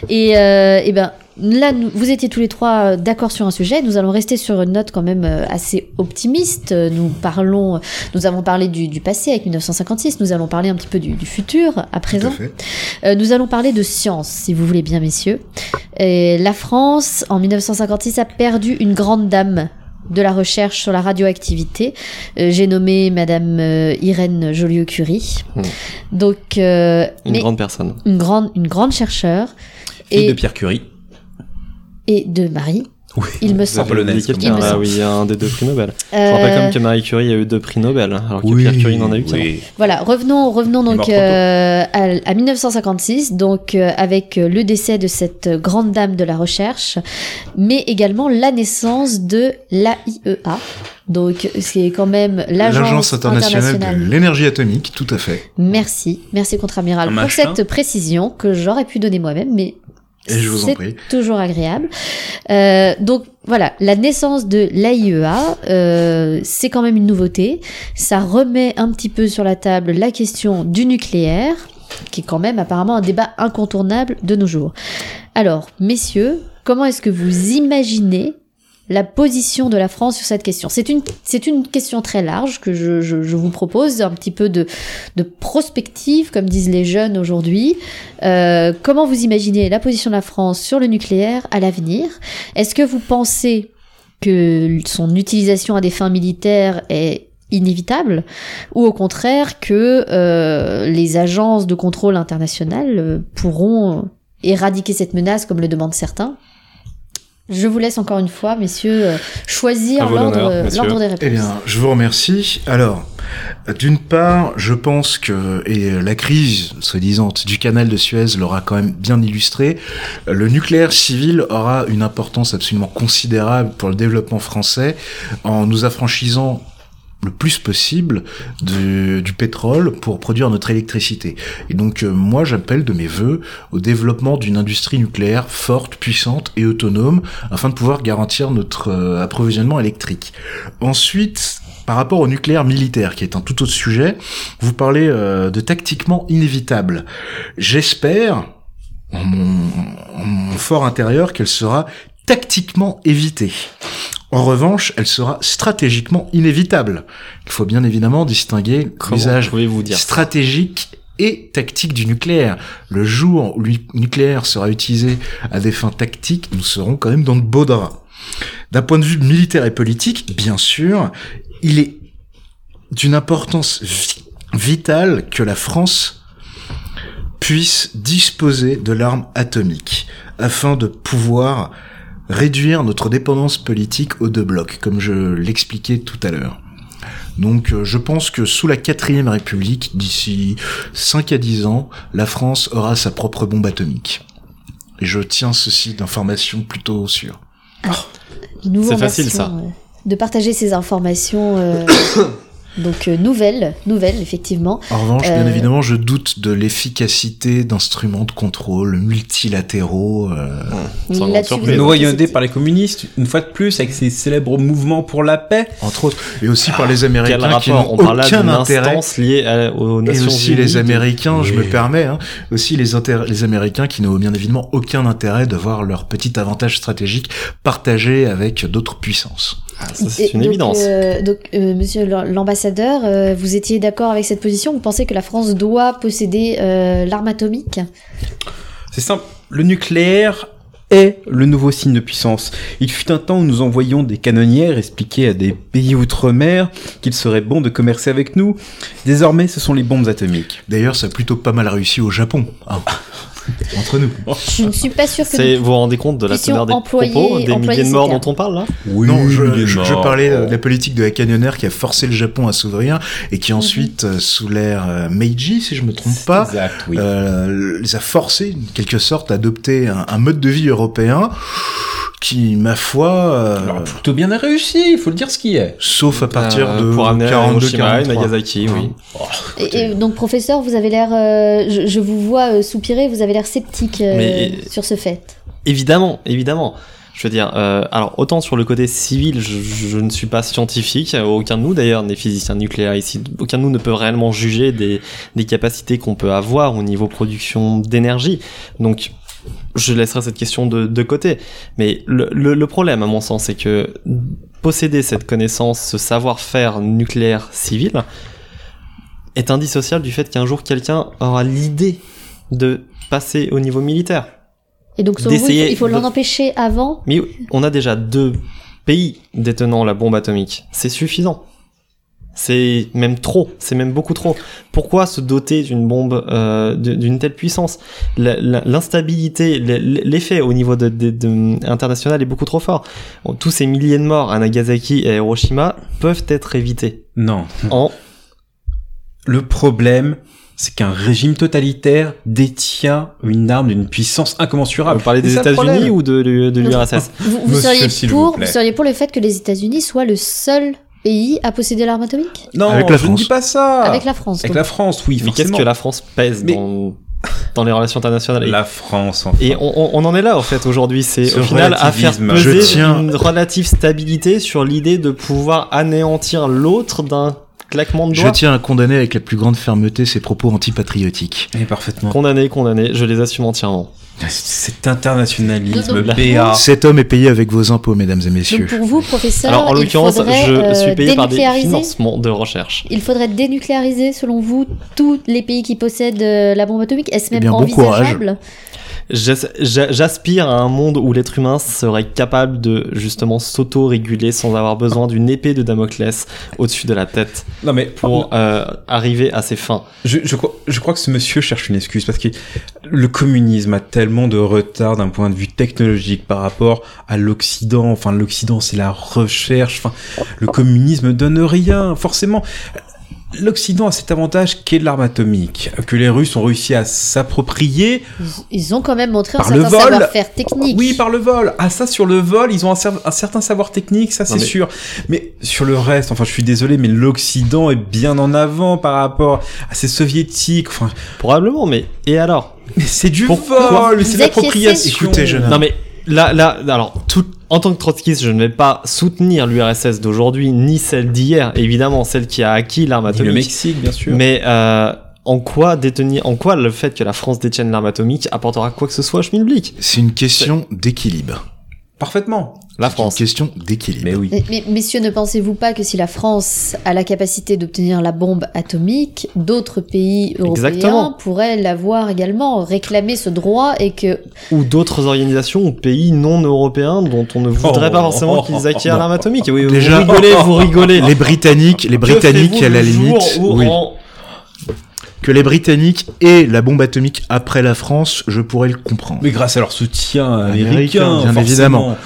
Et, euh, eh ben, là, nous- vous étiez tous les trois euh, d'accord sur un sujet. Nous allons rester sur une note quand même euh, assez optimiste. Nous parlons, nous avons parlé du, du passé avec 1956. Nous allons parler un petit peu du, du futur à tout à présent. fait. Euh, nous allons parler de science, si vous voulez bien, messieurs. Et la France, en 1956, a perdu une grande dame de la recherche sur la radioactivité. Euh, J'ai nommé Madame euh, Irène Joliot-Curie. Hmm. Donc, euh, Une mais grande personne. une grande, une grande chercheure Fille et, de Pierre Curie. et de Marie, Oui. il me semble. polonais. Il y a quelqu'un me là, semble. oui, il y a un des deux prix Nobel. Je Euh, rappelle quand même que Marie Curie a eu deux prix Nobel, alors que Oui, Pierre Curie n'en a eu qu'un. oui. Voilà, revenons, revenons donc euh, à, à 1956, donc euh, avec euh, le décès de cette grande dame de la recherche, mais également la naissance de l'AIEA. Donc c'est quand même l'agence internationale, internationale. de l'énergie atomique, tout à fait. Merci, merci contre-amiral pour cette précision que j'aurais pu donner moi-même, mais Et je vous en c'est prie. toujours agréable. Euh, donc voilà, la naissance de l'AIEA, euh, c'est quand même une nouveauté. Ça remet un petit peu sur la table la question du nucléaire, qui est quand même apparemment un débat incontournable de nos jours. Alors, messieurs, comment est-ce que vous imaginez la position de la France sur cette question. C'est une, question très large que je vous propose, un petit peu de, de prospective, comme disent les jeunes aujourd'hui. Euh, comment vous imaginez la position de la France sur le nucléaire à l'avenir? Est-ce que vous pensez que son utilisation à des fins militaires est inévitable? Ou au contraire que euh, les agences de contrôle internationales euh, pourront éradiquer cette menace comme le demandent certains? Je vous laisse encore une fois, messieurs, euh, choisir l'ordre des réponses. Eh bien, je vous remercie. Alors, d'une part, je pense que, et la crise, soi-disant, du canal de Suez l'aura quand même bien illustré, le nucléaire civil aura une importance absolument considérable pour le développement français en nous affranchissant le plus possible du, pétrole pour produire notre électricité. Et donc euh, moi j'appelle de mes voeux au développement d'une industrie nucléaire forte, puissante et autonome afin de pouvoir garantir notre euh, approvisionnement électrique. Ensuite, par rapport au nucléaire militaire, qui est un tout autre sujet, vous parlez euh, de tactiquement inévitable. J'espère, en mon, en mon fort intérieur, qu'elle sera tactiquement évitée. En revanche, elle sera stratégiquement inévitable. Il faut bien évidemment distinguer l'usage stratégique et tactique du nucléaire. Le jour où le nucléaire sera utilisé à des fins tactiques, nous serons quand même dans de beaux draps. D'un point de vue militaire et politique, bien sûr, il est d'une importance vi- vitale que la France puisse disposer de l'arme atomique afin de pouvoir réduire notre dépendance politique aux deux blocs, comme je l'expliquais tout à l'heure. Donc euh, je pense que sous la quatrième république, d'ici 5 à 10 ans, la France aura sa propre bombe atomique. Et je tiens ceci d'informations plutôt sûres. C'est facile, ça. euh, de partager ces informations. euh, [coughs] donc euh, nouvelles, nouvelles effectivement. En revanche, bien Euh, évidemment, je doute de l'efficacité d'instruments de contrôle multilatéraux. euh, Noyauté sceptique. par les communistes, une fois de plus, avec ces célèbres mouvements pour la paix. entre autres, et aussi par les Quel Américains qui n'ont aucun intérêt. instance liée à- aux Et Nations aussi Unies. les Américains, je Oui. me permets, hein, aussi les, intér- les Américains qui n'ont bien évidemment aucun intérêt de voir leur petit avantage stratégique partagé avec d'autres puissances. Ah, ça, c'est une donc, évidence. euh, donc, euh, monsieur l'ambassadeur, euh, vous étiez d'accord avec cette position? Vous pensez que la France doit posséder euh, l'arme atomique? C'est simple, le nucléaire est le nouveau signe de puissance. Il fut un temps où nous envoyions des canonnières expliquer à des pays outre-mer qu'il serait bon de commercer avec nous. Désormais, ce sont les bombes atomiques. D'ailleurs, ça a plutôt pas mal réussi au Japon. hein. [laughs] [laughs] Entre nous. Je ne suis pas sûre que Vous vous rendez compte de la teneur des employer- propos, des milliers de morts dont on parle là Oui, non, je, je- je parlais de la politique de la canonnière qui a forcé le Japon à s'ouvrir et qui ensuite, euh, sous l'ère euh, Meiji, si je me trompe pas, Exact, oui. euh, les a forcés, en quelque sorte, à adopter un, un mode de vie européen qui, ma foi, euh, Alors, plutôt bien réussi, il faut le dire ce qui est. sauf à partir Euh, de pour amener à 42 Hiroshima et 43. Nagasaki, oui. Et, et donc, professeur, vous avez l'air. euh, je, je vous vois soupirer, vous avez l'air sceptique euh, Mais- sur ce fait. Évidemment, évidemment. Je veux dire, euh, alors autant sur le côté civil, je, je ne suis pas scientifique, aucun de nous d'ailleurs n'est physicien nucléaire ici, aucun de nous ne peut réellement juger des, des capacités qu'on peut avoir au niveau production d'énergie. Donc, je laisserai cette question de, de côté. Mais le, le, le problème, à mon sens, c'est que posséder cette connaissance, ce savoir-faire nucléaire civil, est indissociable du fait qu'un jour quelqu'un aura l'idée de passer au niveau militaire. Et donc, vous, il faut, de- l'en empêcher avant Mais on a déjà deux pays détenant la bombe atomique. C'est suffisant. C'est même trop, c'est même beaucoup trop. Pourquoi se doter d'une bombe euh, d'une telle puissance? L'instabilité, l'effet au niveau de, de- de- international est beaucoup trop fort. Tous ces milliers de morts à Nagasaki et à Hiroshima peuvent être évités Non. en Le problème, c'est qu'un régime totalitaire détient une arme d'une puissance incommensurable. Vous parlez des États-Unis ou de, de, de l'URSS Vous, vous seriez pour le fait que les États-Unis soient le seul pays à posséder l'arme atomique Non, Avec la je ne France. dis pas ça. Avec la France. Avec donc. la France, oui, Mais qu'est-ce forcément. que la France pèse Mais- dans, dans les relations internationales Et- La France, enfin. Et on, on- on en est là en fait aujourd'hui, c'est Ce au final à faire relativisme. peser Je tiens- une relative stabilité sur l'idée de pouvoir anéantir l'autre d'un claquement de Je doigts. tiens à condamner avec la plus grande fermeté ces propos antipatriotiques. Et parfaitement. Condamné, condamné, je les assume entièrement. Cet internationalisme Donc, BA. Cet homme est payé avec vos impôts, mesdames et messieurs. Donc pour vous, professeur, Alors en il l'occurrence, faudrait, je euh, suis payé par des dénucléariser financements de recherche. Il faudrait dénucléariser, selon vous, tous les pays qui possèdent euh, la bombe atomique Est-ce Eh même bien, bon courage. J'aspire à un monde où l'être humain serait capable de justement s'auto-réguler sans avoir besoin d'une épée de Damoclès au-dessus de la tête Non mais pour euh, arriver à ses fins. Je, je, crois, je crois que ce monsieur cherche une excuse parce que le communisme a tellement de retard d'un point de vue technologique par rapport à l'Occident. Enfin, l'Occident, c'est la recherche. Enfin, le communisme donne rien, forcément. L'Occident a cet avantage qu'est l'arme atomique, que les Russes ont réussi à s'approprier. ils, ils ont quand même montré Par un certain vol. savoir-faire technique. Oui, par le vol. Ah, ça, sur le vol, ils ont un, cer- un certain savoir technique, ça, c'est mais- sûr. Mais sur le reste, enfin, je suis désolé, mais l'Occident est bien en avant par rapport à ces soviétiques. Enfin, Probablement, mais et alors? Mais c'est du Pourquoi vol, c'est l'appropriation. Écoutez, jeune homme. Non mais là, là, alors, tout, en tant que trotskiste, je ne vais pas soutenir l'URSS d'aujourd'hui ni celle d'hier, évidemment celle qui a acquis l'arme Ni le atomique. Mexique, bien sûr. Mais euh, en quoi détenir, en quoi le fait que la France détienne l'arme atomique apportera quoi que ce soit à Schmilblick? C'est une question d'équilibre. Parfaitement. La C'est une France. question d'équilibre. Mais oui. Mais, mais, messieurs, ne pensez-vous pas que si la France a la capacité d'obtenir la bombe atomique, d'autres pays européens Exactement. pourraient l'avoir également, réclamer ce droit et que Ou d'autres organisations ou pays non européens dont on ne voudrait Oh, pas forcément oh, qu'ils oh, acquièrent oh, l'arme atomique. Oui, Déjà- vous rigolez, vous rigolez. Les Britanniques, les Que Britanniques à la jour limite, où oui. en- que les Britanniques aient la bombe atomique après la France, je pourrais le comprendre. Mais grâce à leur soutien Américain, américain, bien forcément. évidemment.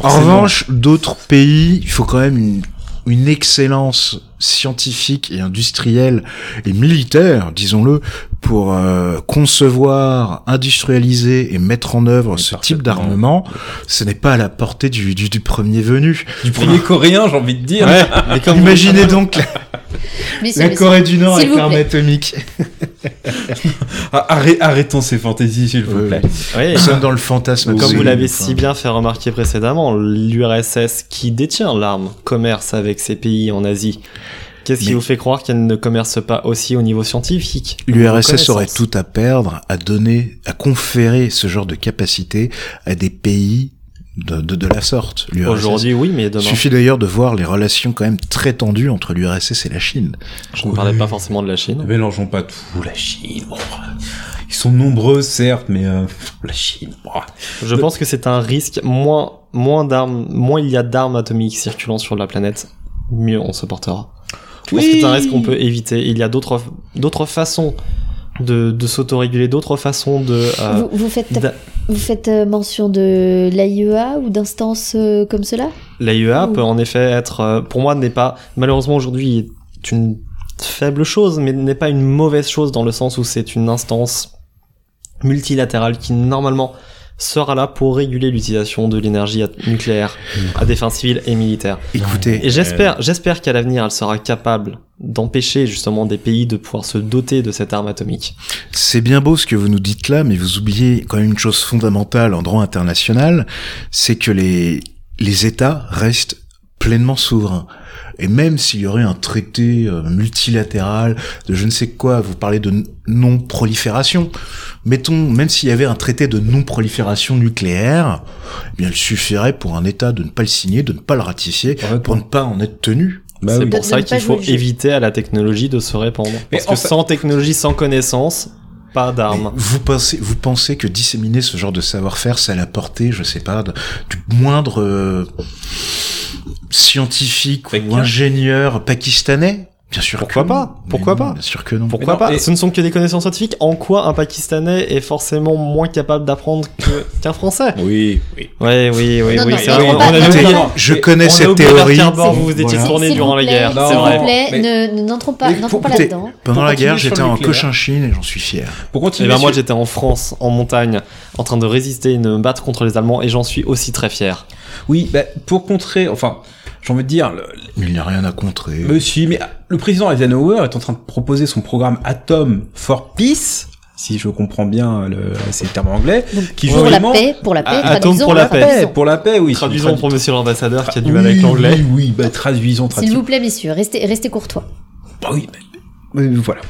En revanche, d'autres pays, il faut quand même une, une excellence scientifique et industrielle et militaire, disons-le, pour euh, concevoir, industrialiser et mettre en œuvre Mais ce type d'armement. Ce n'est pas à la portée du, du, du premier venu. du premier coréen, j'ai envie de dire. Ouais, [laughs] Imaginez donc [laughs] la, Messieurs, la Corée du Nord avec l'arme atomique. Ah, arrê- arrêtons ces fantaisies, s'il vous plaît. Nous sommes dans le fantasme. Comme vous l'avez enfin. si bien fait remarquer précédemment, l'URSS qui détient l'arme commerce avec ces pays en Asie. Qu'est-ce qui Mais- vous fait croire qu'elle ne commerce pas aussi au niveau scientifique? L'URSS aurait tout à perdre à donner, à conférer ce genre de capacité à des pays de, de, de la sorte. L'URSS. Aujourd'hui, oui, mais Il demain. suffit d'ailleurs de voir les relations quand même très tendues entre l'URSS et la Chine. Je ne parlais pas forcément de la Chine. Ne mélangeons pas tout. La Chine, bon, ils sont nombreux, certes, mais euh, la Chine, bon. Je pense que c'est un risque. Moins, moins d'armes, moins il y a d'armes atomiques circulant sur la planète, mieux on se portera. Je pense que c'est un risque qu'on peut éviter. Il y a d'autres, d'autres façons de, de s'autoréguler, d'autres façons de. euh, vous, vous faites, vous faites euh, mention de l'AIEA ou d'instances euh, comme cela? L'AIEA peut en effet être, euh, pour moi, n'est pas, malheureusement aujourd'hui, une faible chose, mais n'est pas une mauvaise chose dans le sens où c'est une instance multilatérale qui normalement sera là pour réguler l'utilisation de l'énergie nucléaire à des fins civiles et militaires. Écoutez, Et j'espère, j'espère qu'à l'avenir, elle sera capable d'empêcher justement des pays de pouvoir se doter de cette arme atomique. c'est bien beau ce que vous nous dites là, mais vous oubliez quand même une chose fondamentale en droit international, c'est que les, les États restent pleinement souverains. Et même s'il y aurait un traité euh, multilatéral de je ne sais quoi, vous parlez de non-prolifération, mettons, même s'il y avait un traité de non-prolifération nucléaire, eh bien il suffirait pour un État de ne pas le signer, de ne pas le ratifier, pour ne pas en être tenu. Bah c'est oui. pour ça qu'il faut éviter à la technologie de se répandre. Mais Parce que fait- sans technologie, sans connaissance, pas d'armes. Vous pensez, vous pensez que disséminer ce genre de savoir-faire, c'est à la portée, je sais pas, de- du moindre, euh, scientifique ou ingénieur pakistanais? Bien sûr Pourquoi que pas non. Mais Pourquoi non, pas Bien sûr que non. Pourquoi non, pas et- Ce ne sont que des connaissances scientifiques. En quoi un Pakistanais est forcément moins capable d'apprendre [laughs] qu'un Français? Oui, oui. Ouais, oui, oui, Non, oui. non, c'est mais vrai. on a on Je Mais connais cette théorie. Harbor, vous vous étiez Voilà. tourné durant la guerre. S'il vrai. vous plaît, Mais- ne ne- n'entrons pas, Mais pas là-dedans. Pendant la guerre, j'étais en. Cochinchine et j'en suis fier. Pour Et continuer ben moi j'étais en France, en montagne, en train de résister et de me battre contre les Allemands et j'en suis aussi très fier. Oui, bah, pour contrer, enfin, j'ai envie de dire, le- Il n'y a rien à contrer. Mais si, mais le président Eisenhower est en train de proposer son programme Atom for Peace, si je comprends bien le, ces termes anglais, Donc, qui pour la paix, pour la paix, Ah, traduisons pour la la paix. traduisons. pour la paix, oui. Traduisons Tradu- pour monsieur l'ambassadeur qui a du Oui, mal avec l'anglais. Oui, oui, bah, traduisons, S'il traduisons. vous plaît, messieurs, restez, restez courtois. Bah oui, mais voilà.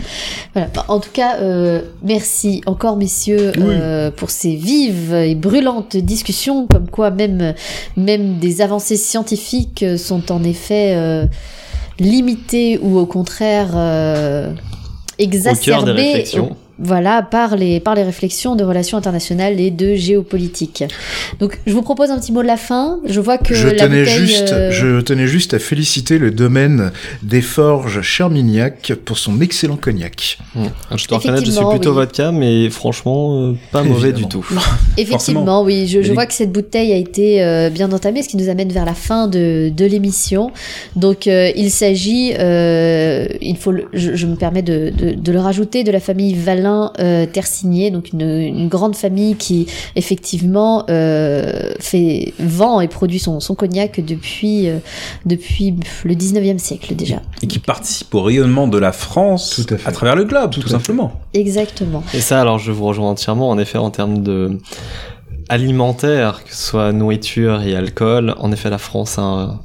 Voilà. En tout cas, euh, merci encore, messieurs, euh, pour ces vives et brûlantes discussions, comme quoi même, même des avancées scientifiques euh, sont en effet euh, limitées ou au contraire euh, Au cœur des exacerbées. réflexions. Voilà, par les, par les réflexions de relations internationales et de géopolitique. Donc, je vous propose un petit mot de la fin. Je vois que je la tenais bouteille, juste, euh, je tenais juste à féliciter le domaine des forges Charmignac pour son excellent cognac. Je dois reconnaître, je suis Effectivement, plutôt oui. vodka, mais franchement, euh, pas mauvais du tout. [laughs] Effectivement, oui. Je, vois que cette bouteille a été euh, bien entamée, ce qui nous amène vers la fin de, de l'émission. Donc, euh, il s'agit, euh, il faut, le- je, je me permets de, de, de le rajouter, de la famille Valin euh, Tersigné, donc une, une grande famille qui effectivement euh, fait vend et produit son, son cognac depuis euh, depuis le 19e siècle déjà. Et qui participe au rayonnement de la France Tout à fait. travers le globe, tout, simplement. Exactement. Et ça, alors je vous rejoins entièrement, en effet, en termes de alimentaire, que ce soit nourriture et alcool, en effet, la France a un,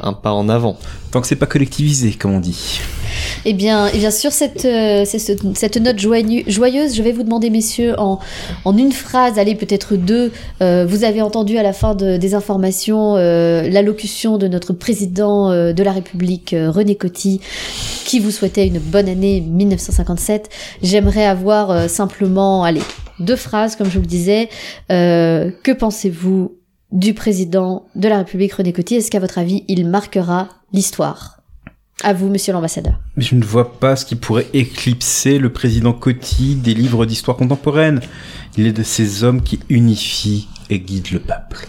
un pas en avant. Tant que c'est pas collectivisé, comme on dit. Eh bien, eh bien sur cette, euh, cette note joyeuse, je vais vous demander, messieurs, en, une phrase, allez, peut-être deux, euh, vous avez entendu à la fin de- des informations euh, l'allocution de notre président de la République, René Coty, qui vous souhaitait une bonne année 1957. J'aimerais avoir simplement, allez, deux phrases, comme je vous le disais. Que pensez-vous du président de la République, René Coty? Est-ce qu'à votre avis, il marquera l'histoire? À vous, monsieur l'ambassadeur. Mais je ne vois pas ce qui pourrait éclipser le président Coty des livres d'histoire contemporaine. Il est de ces hommes qui unifient et guident le peuple.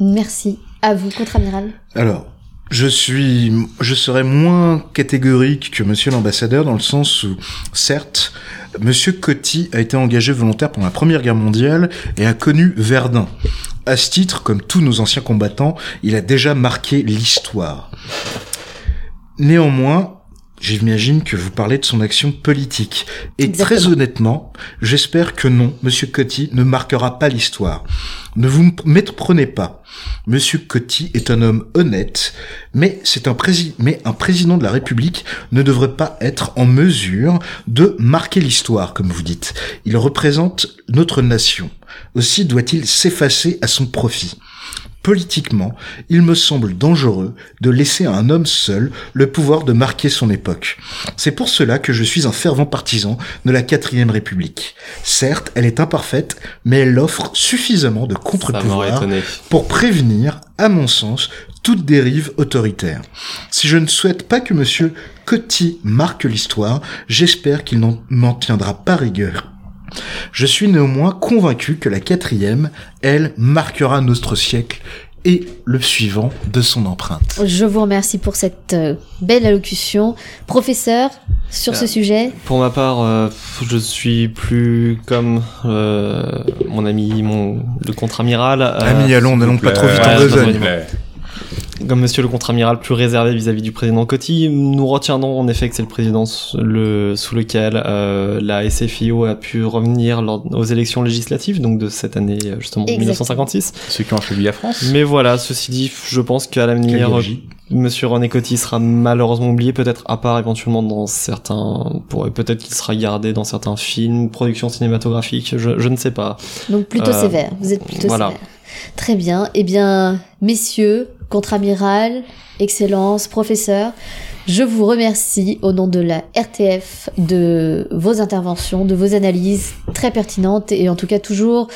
Merci. À vous, contre-amiral. Alors, je suis, je serais moins catégorique que Monsieur l'ambassadeur dans le sens où, certes, Monsieur Coty a été engagé volontaire pendant la Première Guerre mondiale et a connu Verdun. À ce titre, comme tous nos anciens combattants, il a déjà marqué l'histoire. Néanmoins, j'imagine que vous parlez de son action politique. Et Exactement. très honnêtement, j'espère que non, Monsieur Coty ne marquera pas l'histoire. Ne vous méprenez pas. Monsieur Coty est un homme honnête, mais c'est un mais un président de la République ne devrait pas être en mesure de marquer l'histoire, comme vous dites. Il représente notre nation. Aussi doit-il s'effacer à son profit. Politiquement, il me semble dangereux de laisser à un homme seul le pouvoir de marquer son époque. C'est pour cela que je suis un fervent partisan de la quatrième République. Certes, elle est imparfaite, mais elle offre suffisamment de contre-pouvoirs pour prévenir, à mon sens, toute dérive autoritaire. Si je ne souhaite pas que monsieur Coty marque l'histoire, j'espère qu'il n'en m'en tiendra pas rigueur. Je suis néanmoins convaincu que la quatrième, elle, marquera notre siècle et le suivant de son empreinte. Je vous remercie pour cette euh, belle allocution. Professeur, sur ce Ah. sujet, Pour ma part, euh, je suis plus comme euh, mon ami, mon le contre-amiral. euh, Amis, allons, n'allons pas trop vite ouais, en besogne. Comme monsieur le contre-amiral plus réservé vis-à-vis du président Coty, nous retiendrons en effet que c'est le président le, sous lequel euh, la SFIO a pu revenir lors, aux élections législatives, donc de cette année euh, justement Exactement. 1956. Ceux qui ont affaibli la France. Mais voilà, ceci dit, je pense qu'à l'avenir. Monsieur René Coty sera malheureusement oublié, peut-être à part éventuellement dans certains, peut-être qu'il sera gardé dans certains films, productions cinématographiques, je, je ne sais pas. donc plutôt Euh, sévère. Vous êtes plutôt voilà. sévère. Très bien. Eh bien, messieurs, contre-amiral, excellence, professeur, je vous remercie au nom de la RTF de vos interventions, de vos analyses très pertinentes et en tout cas toujours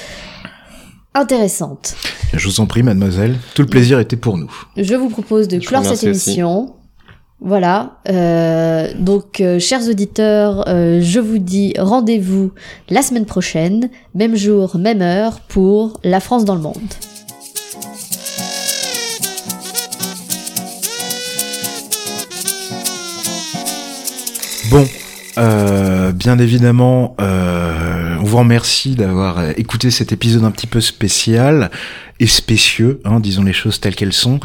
intéressante. Je vous en prie, mademoiselle. Tout le plaisir était pour nous. Je vous propose de Je clore cette aussi. émission. Voilà. Euh, donc, euh, chers auditeurs, euh, je vous dis rendez-vous la semaine prochaine, même jour, même heure, pour La France dans le monde. Bon, euh, bien évidemment, euh, on vous remercie d'avoir écouté cet épisode un petit peu spécial et spécieux, hein, disons les choses telles qu'elles sont.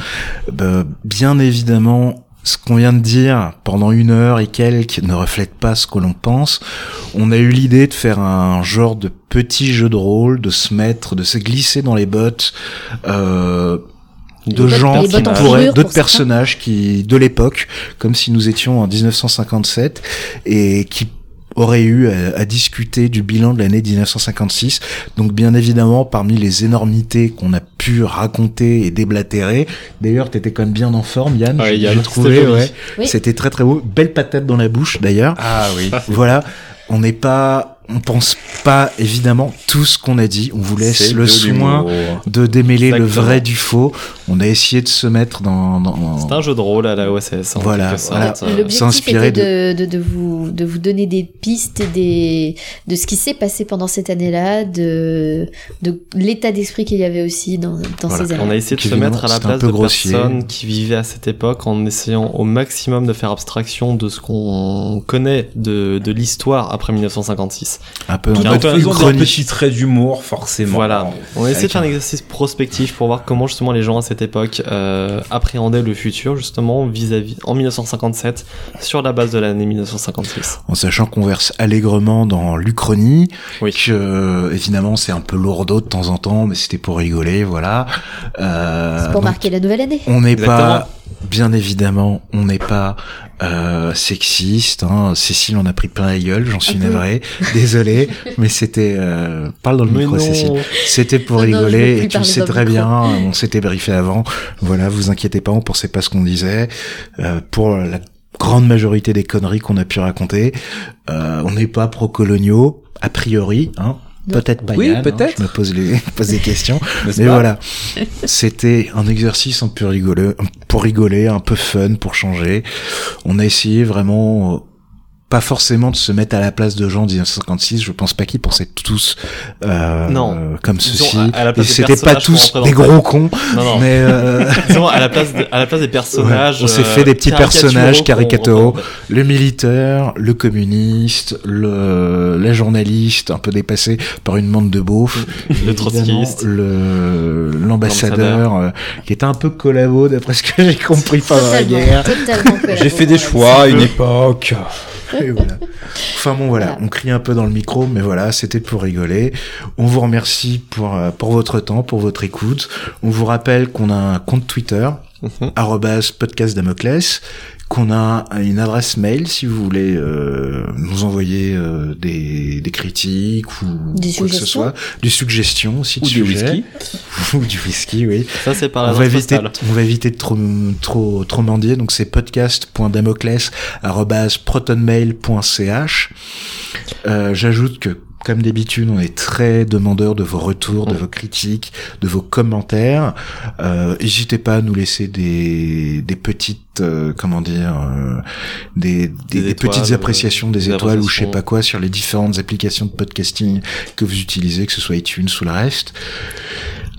Euh, bien évidemment, ce qu'on vient de dire pendant une heure et quelques ne reflète pas ce que l'on pense. On a eu l'idée de faire un genre de petit jeu de rôle, de se mettre, de se glisser dans les bottes. Euh, de Les gens qui pourraient, d'autres personnages qui, de l'époque, comme si nous étions en 1957 et qui auraient eu à, à discuter du bilan de l'année 1956. Donc bien évidemment, parmi les énormités qu'on a pu raconter et déblatérer, d'ailleurs, t'étais quand même bien en forme, Yann. Ouais, j'ai- Yann, j'ai c'était trouvé, ouais. Oui. C'était très très beau. Belle patate dans la bouche, d'ailleurs. Ah oui. Voilà. On n'est pas, on pense pas évidemment tout ce qu'on a dit. On vous laisse le soin de démêler le vrai du faux. On a essayé de se mettre dans, dans C'est un jeu de rôle à la OSS. en Voilà, voilà. Euh, L'objectif s'inspirer était de, de, de vous, de vous donner des pistes et des, de ce qui s'est passé pendant cette année-là, de, de l'état d'esprit qu'il y avait aussi dans, dans Voilà. ces On années. a essayé de se mettre à la place de grossier. personnes qui vivaient à cette époque en essayant au maximum de faire abstraction de ce qu'on connaît de, de l'histoire après 1956. Un peu faisant des chronique. petits traits d'humour, forcément. Voilà. On a essayé de faire un exercice prospectif pour voir comment justement les gens à cette époque euh, appréhendaient le futur justement vis-à-vis en 1957 sur la base de l'année 1956. En sachant qu'on verse allègrement dans l'Uchronie, Oui. que euh, évidemment c'est un peu lourdeau de temps en temps, mais c'était pour rigoler, voilà. Euh, C'est pour donc, marquer la nouvelle année. On n'est pas, bien évidemment, on n'est pas euh, sexiste. Hein. Cécile en a pris plein la gueule, j'en suis peu. navré. [laughs] Désolé, mais c'était. Euh, parle dans le Mais micro, non. Cécile. C'était pour Non, veux rigoler et tu le sais très bien. On s'était briefé avant. Voilà, vous inquiétez pas, on pensait pas ce qu'on disait. Euh, pour la grande majorité des conneries qu'on a pu raconter, euh, on n'est pas pro-coloniaux a priori. Hein. Peut-être pas Oui, hein. peut-être. je me pose les [laughs] pose des questions. [laughs] Mais voilà, c'était un exercice un peu rigolo, pour rigoler, un peu fun, pour changer. On a essayé vraiment, euh, pas forcément de se mettre à la place de gens de 1956. Je pense pas qu'ils pensaient tous euh, Non. euh, comme ceci. à- à la Et place des c'était pas tous des gros cons, Non, non. mais euh, [laughs] Disons, à la place, de- à la place des personnages. Ouais, on s'est euh, fait des petits personnages caricaturaux. le militaire, le communiste, le la journaliste, un peu dépassé par une bande de beaufs, [laughs] Le trotskiste. le l'ambassadeur euh, qui était un peu collabo d'après ce que j'ai compris pendant la guerre. J'ai fait des choix à une époque. Et [laughs] voilà. Enfin bon voilà, Voilà. on crie un peu dans le micro, mais voilà, c'était pour rigoler. On vous remercie pour euh, pour votre temps, pour votre écoute. On vous rappelle qu'on a un compte Twitter Mhm. arrobase podcast Damoclès, qu'on a une adresse mail si vous voulez euh, nous envoyer euh, des, des critiques ou Des quoi que ce soit, des suggestions aussi de Ou du whisky. [laughs] ou du whisky, oui. Ça, c'est par On la va éviter, postale. on va éviter de trop, trop, trop mendier. Donc c'est podcast.damoclès@protonmail.ch. Euh, J'ajoute que comme d'habitude, on est très demandeur de vos retours, de Mm. vos critiques, de vos commentaires. Euh, N'hésitez pas à nous laisser des, des petites, euh, comment dire, euh, des, des, Des des étoiles, petites appréciations, des étoiles ou je sais pas quoi sur les différentes applications de podcasting que vous utilisez, que ce soit iTunes ou le reste.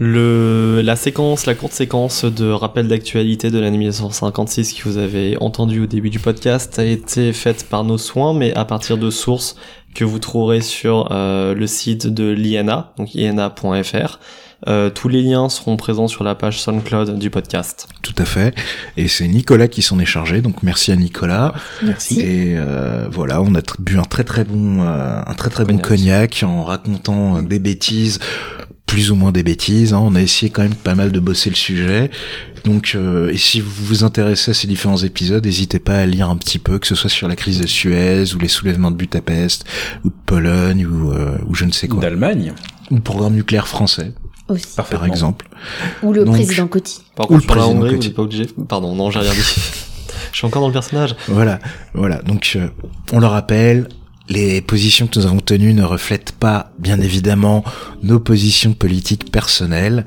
Le, la séquence, la courte séquence de rappel d'actualité de l'année 1956 que vous avez entendu au début du podcast a été faite par nos soins, mais à partir de sources que vous trouverez sur euh, le site de l'INA, donc ina.fr. Euh, tous les liens seront présents sur la page SoundCloud du podcast. Tout à fait. Et c'est Nicolas qui s'en est chargé, donc merci à Nicolas. Merci. Et euh, voilà, on a bu un très très bon, euh, un très très bon Cognac. cognac en racontant euh, des bêtises, plus ou moins des bêtises. hein. On a essayé quand même pas mal de bosser le sujet. Donc, euh, et si vous vous intéressez à ces différents épisodes, n'hésitez pas à lire un petit peu, que ce soit sur la crise de Suez ou les soulèvements de Budapest ou de Pologne ou, euh, ou je ne sais quoi, D'Allemagne. ou le programme nucléaire français, Aussi. par exemple. Ou le Donc- président Coty. Par Ou le contre, sur la président Coty. pas obligé. Pardon, non, j'ai rien dit. [laughs] Je suis encore dans le personnage. Voilà, voilà. Donc, euh, on le rappelle, les positions que nous avons tenues ne reflètent pas, bien évidemment, nos positions politiques personnelles.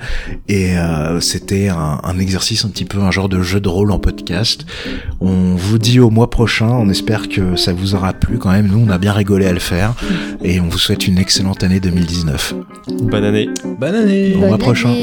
Et euh, c'était un, un, exercice un petit peu un genre de jeu de rôle en podcast. On vous dit au mois prochain. On espère que ça vous aura plu quand même. Nous, on a bien rigolé à le faire. Et on vous souhaite une excellente année 2019. Bonne année. Bonne année. Au mois prochain.